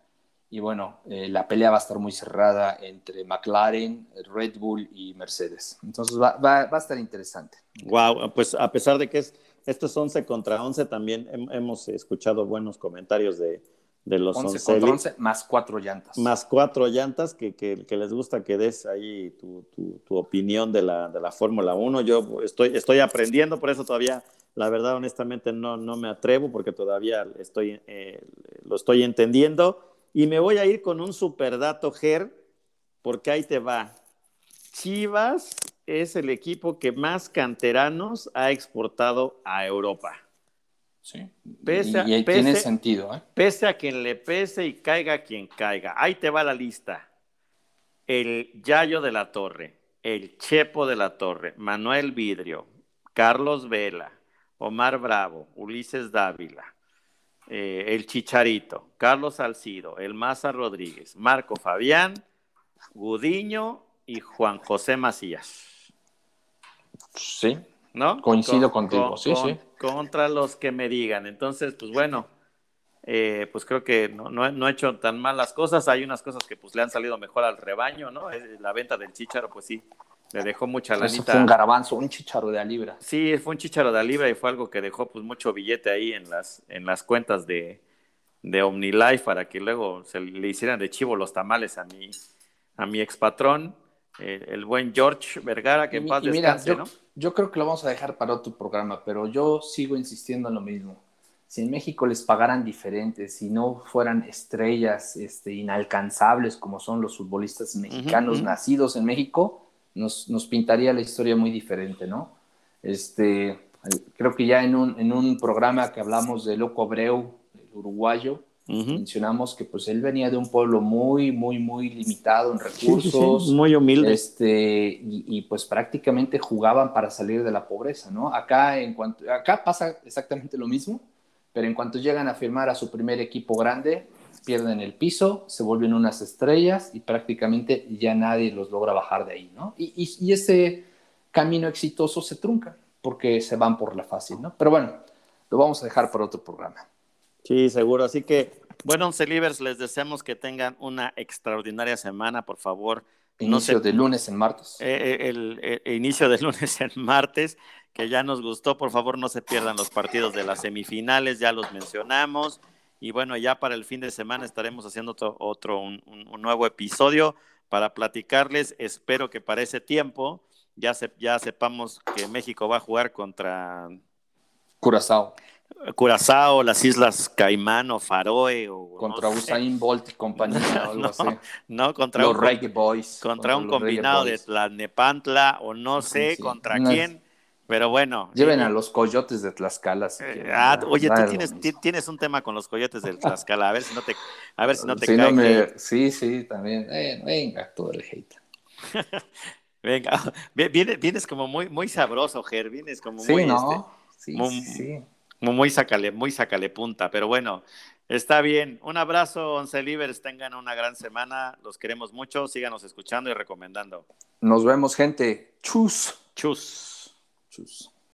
y bueno, eh, la pelea va a estar muy cerrada entre McLaren, Red Bull y Mercedes. Entonces va, va, va a estar interesante. Wow, pues a pesar de que es, esto es 11 contra 11, también hemos escuchado buenos comentarios de, de los 11 contra 11 más cuatro llantas. Más cuatro llantas, que, que, que les gusta que des ahí tu, tu, tu opinión de la, de la Fórmula 1. Yo estoy, estoy aprendiendo, por eso todavía, la verdad, honestamente, no, no me atrevo, porque todavía estoy, eh, lo estoy entendiendo y me voy a ir con un superdato, Ger, porque ahí te va. Chivas es el equipo que más canteranos ha exportado a Europa. Sí. Pese y, tiene sentido. ¿eh? Pese a quien le pese y caiga quien caiga. Ahí te va la lista. El Yayo de la Torre, el Chepo de la Torre, Manuel Vidrio, Carlos Vela, Omar Bravo, Ulises Dávila, eh, el Chicharito, Carlos Salcido, el Maza Rodríguez, Marco Fabián, Gudiño y Juan José Macías. Sí, ¿no? Coincido contigo, sí, sí. Contra los que me digan. Entonces, pues bueno, eh, pues creo que no, no, ha hecho tan mal las cosas. Hay unas cosas que pues le han salido mejor al rebaño, ¿no? La venta del Chicharo, pues sí, le dejó mucha lanita. Eso fue un garabanzo, un chicharo de a libra. Sí, fue un chicharo de a libra y fue algo que dejó pues mucho billete ahí en las, en las cuentas de, de OmniLife para que luego se le hicieran de chivo los tamales a mi, a mi expatrón, eh, el buen George Vergara, que en paz descanse, yo, Yo creo que lo vamos a dejar para otro programa, pero yo sigo insistiendo en lo mismo. Si en México les pagaran diferentes, si no fueran estrellas este, inalcanzables como son los futbolistas mexicanos nacidos en México, nos, nos, pintaría la historia muy diferente, ¿no? Este, creo que ya en un, en un programa que hablamos de Loco Abreu, el uruguayo, mencionamos que pues él venía de un pueblo muy, muy, muy limitado en recursos. muy humilde. Este, y, y, pues prácticamente jugaban para salir de la pobreza, ¿no? Acá, en cuanto, acá pasa exactamente lo mismo, pero en cuanto llegan a firmar a su primer equipo grande, pierden el piso, se vuelven unas estrellas y prácticamente ya nadie los logra bajar de ahí, ¿no? Y, y, ese camino exitoso se trunca porque se van por la fácil, ¿no? Pero bueno, lo vamos a dejar para otro programa. Sí, seguro. Así que, bueno, Celivers, les deseamos que tengan una extraordinaria semana, por favor. Inicio de lunes en martes. Eh, eh, el, el, inicio de lunes en martes, que ya nos gustó. Por favor, no se pierdan los partidos de las semifinales, ya los mencionamos. Y bueno, ya para el fin de semana estaremos haciendo otro, otro un, nuevo episodio para platicarles. Espero que para ese tiempo ya, se, ya sepamos que México va a jugar contra Curazao. Curazao, las Islas Caimán o Faroe. O, contra Usain Bolt y compañía. no, no, contra los un, Reggae Boys. Contra, un combinado de Tlalnepantla o no sé contra quién. Pero bueno. Lleven a los coyotes de Tlaxcala. Eh, ah, oye, tú tienes, tienes un tema con los coyotes de Tlaxcala. A ver si no te, a ver si no te cae. sí, sí, también. Eh, venga, todo el hate. venga, vienes, vienes, como muy, muy sabroso, Ger. Vienes como muy. Este, sí, muy, sí. Muy sácale, muy sácale punta. Pero bueno, está bien. Un abrazo, Once Libres. Tengan una gran semana. Los queremos mucho. Síganos escuchando y recomendando. Nos vemos, gente. Chus. Chus. Tschüss.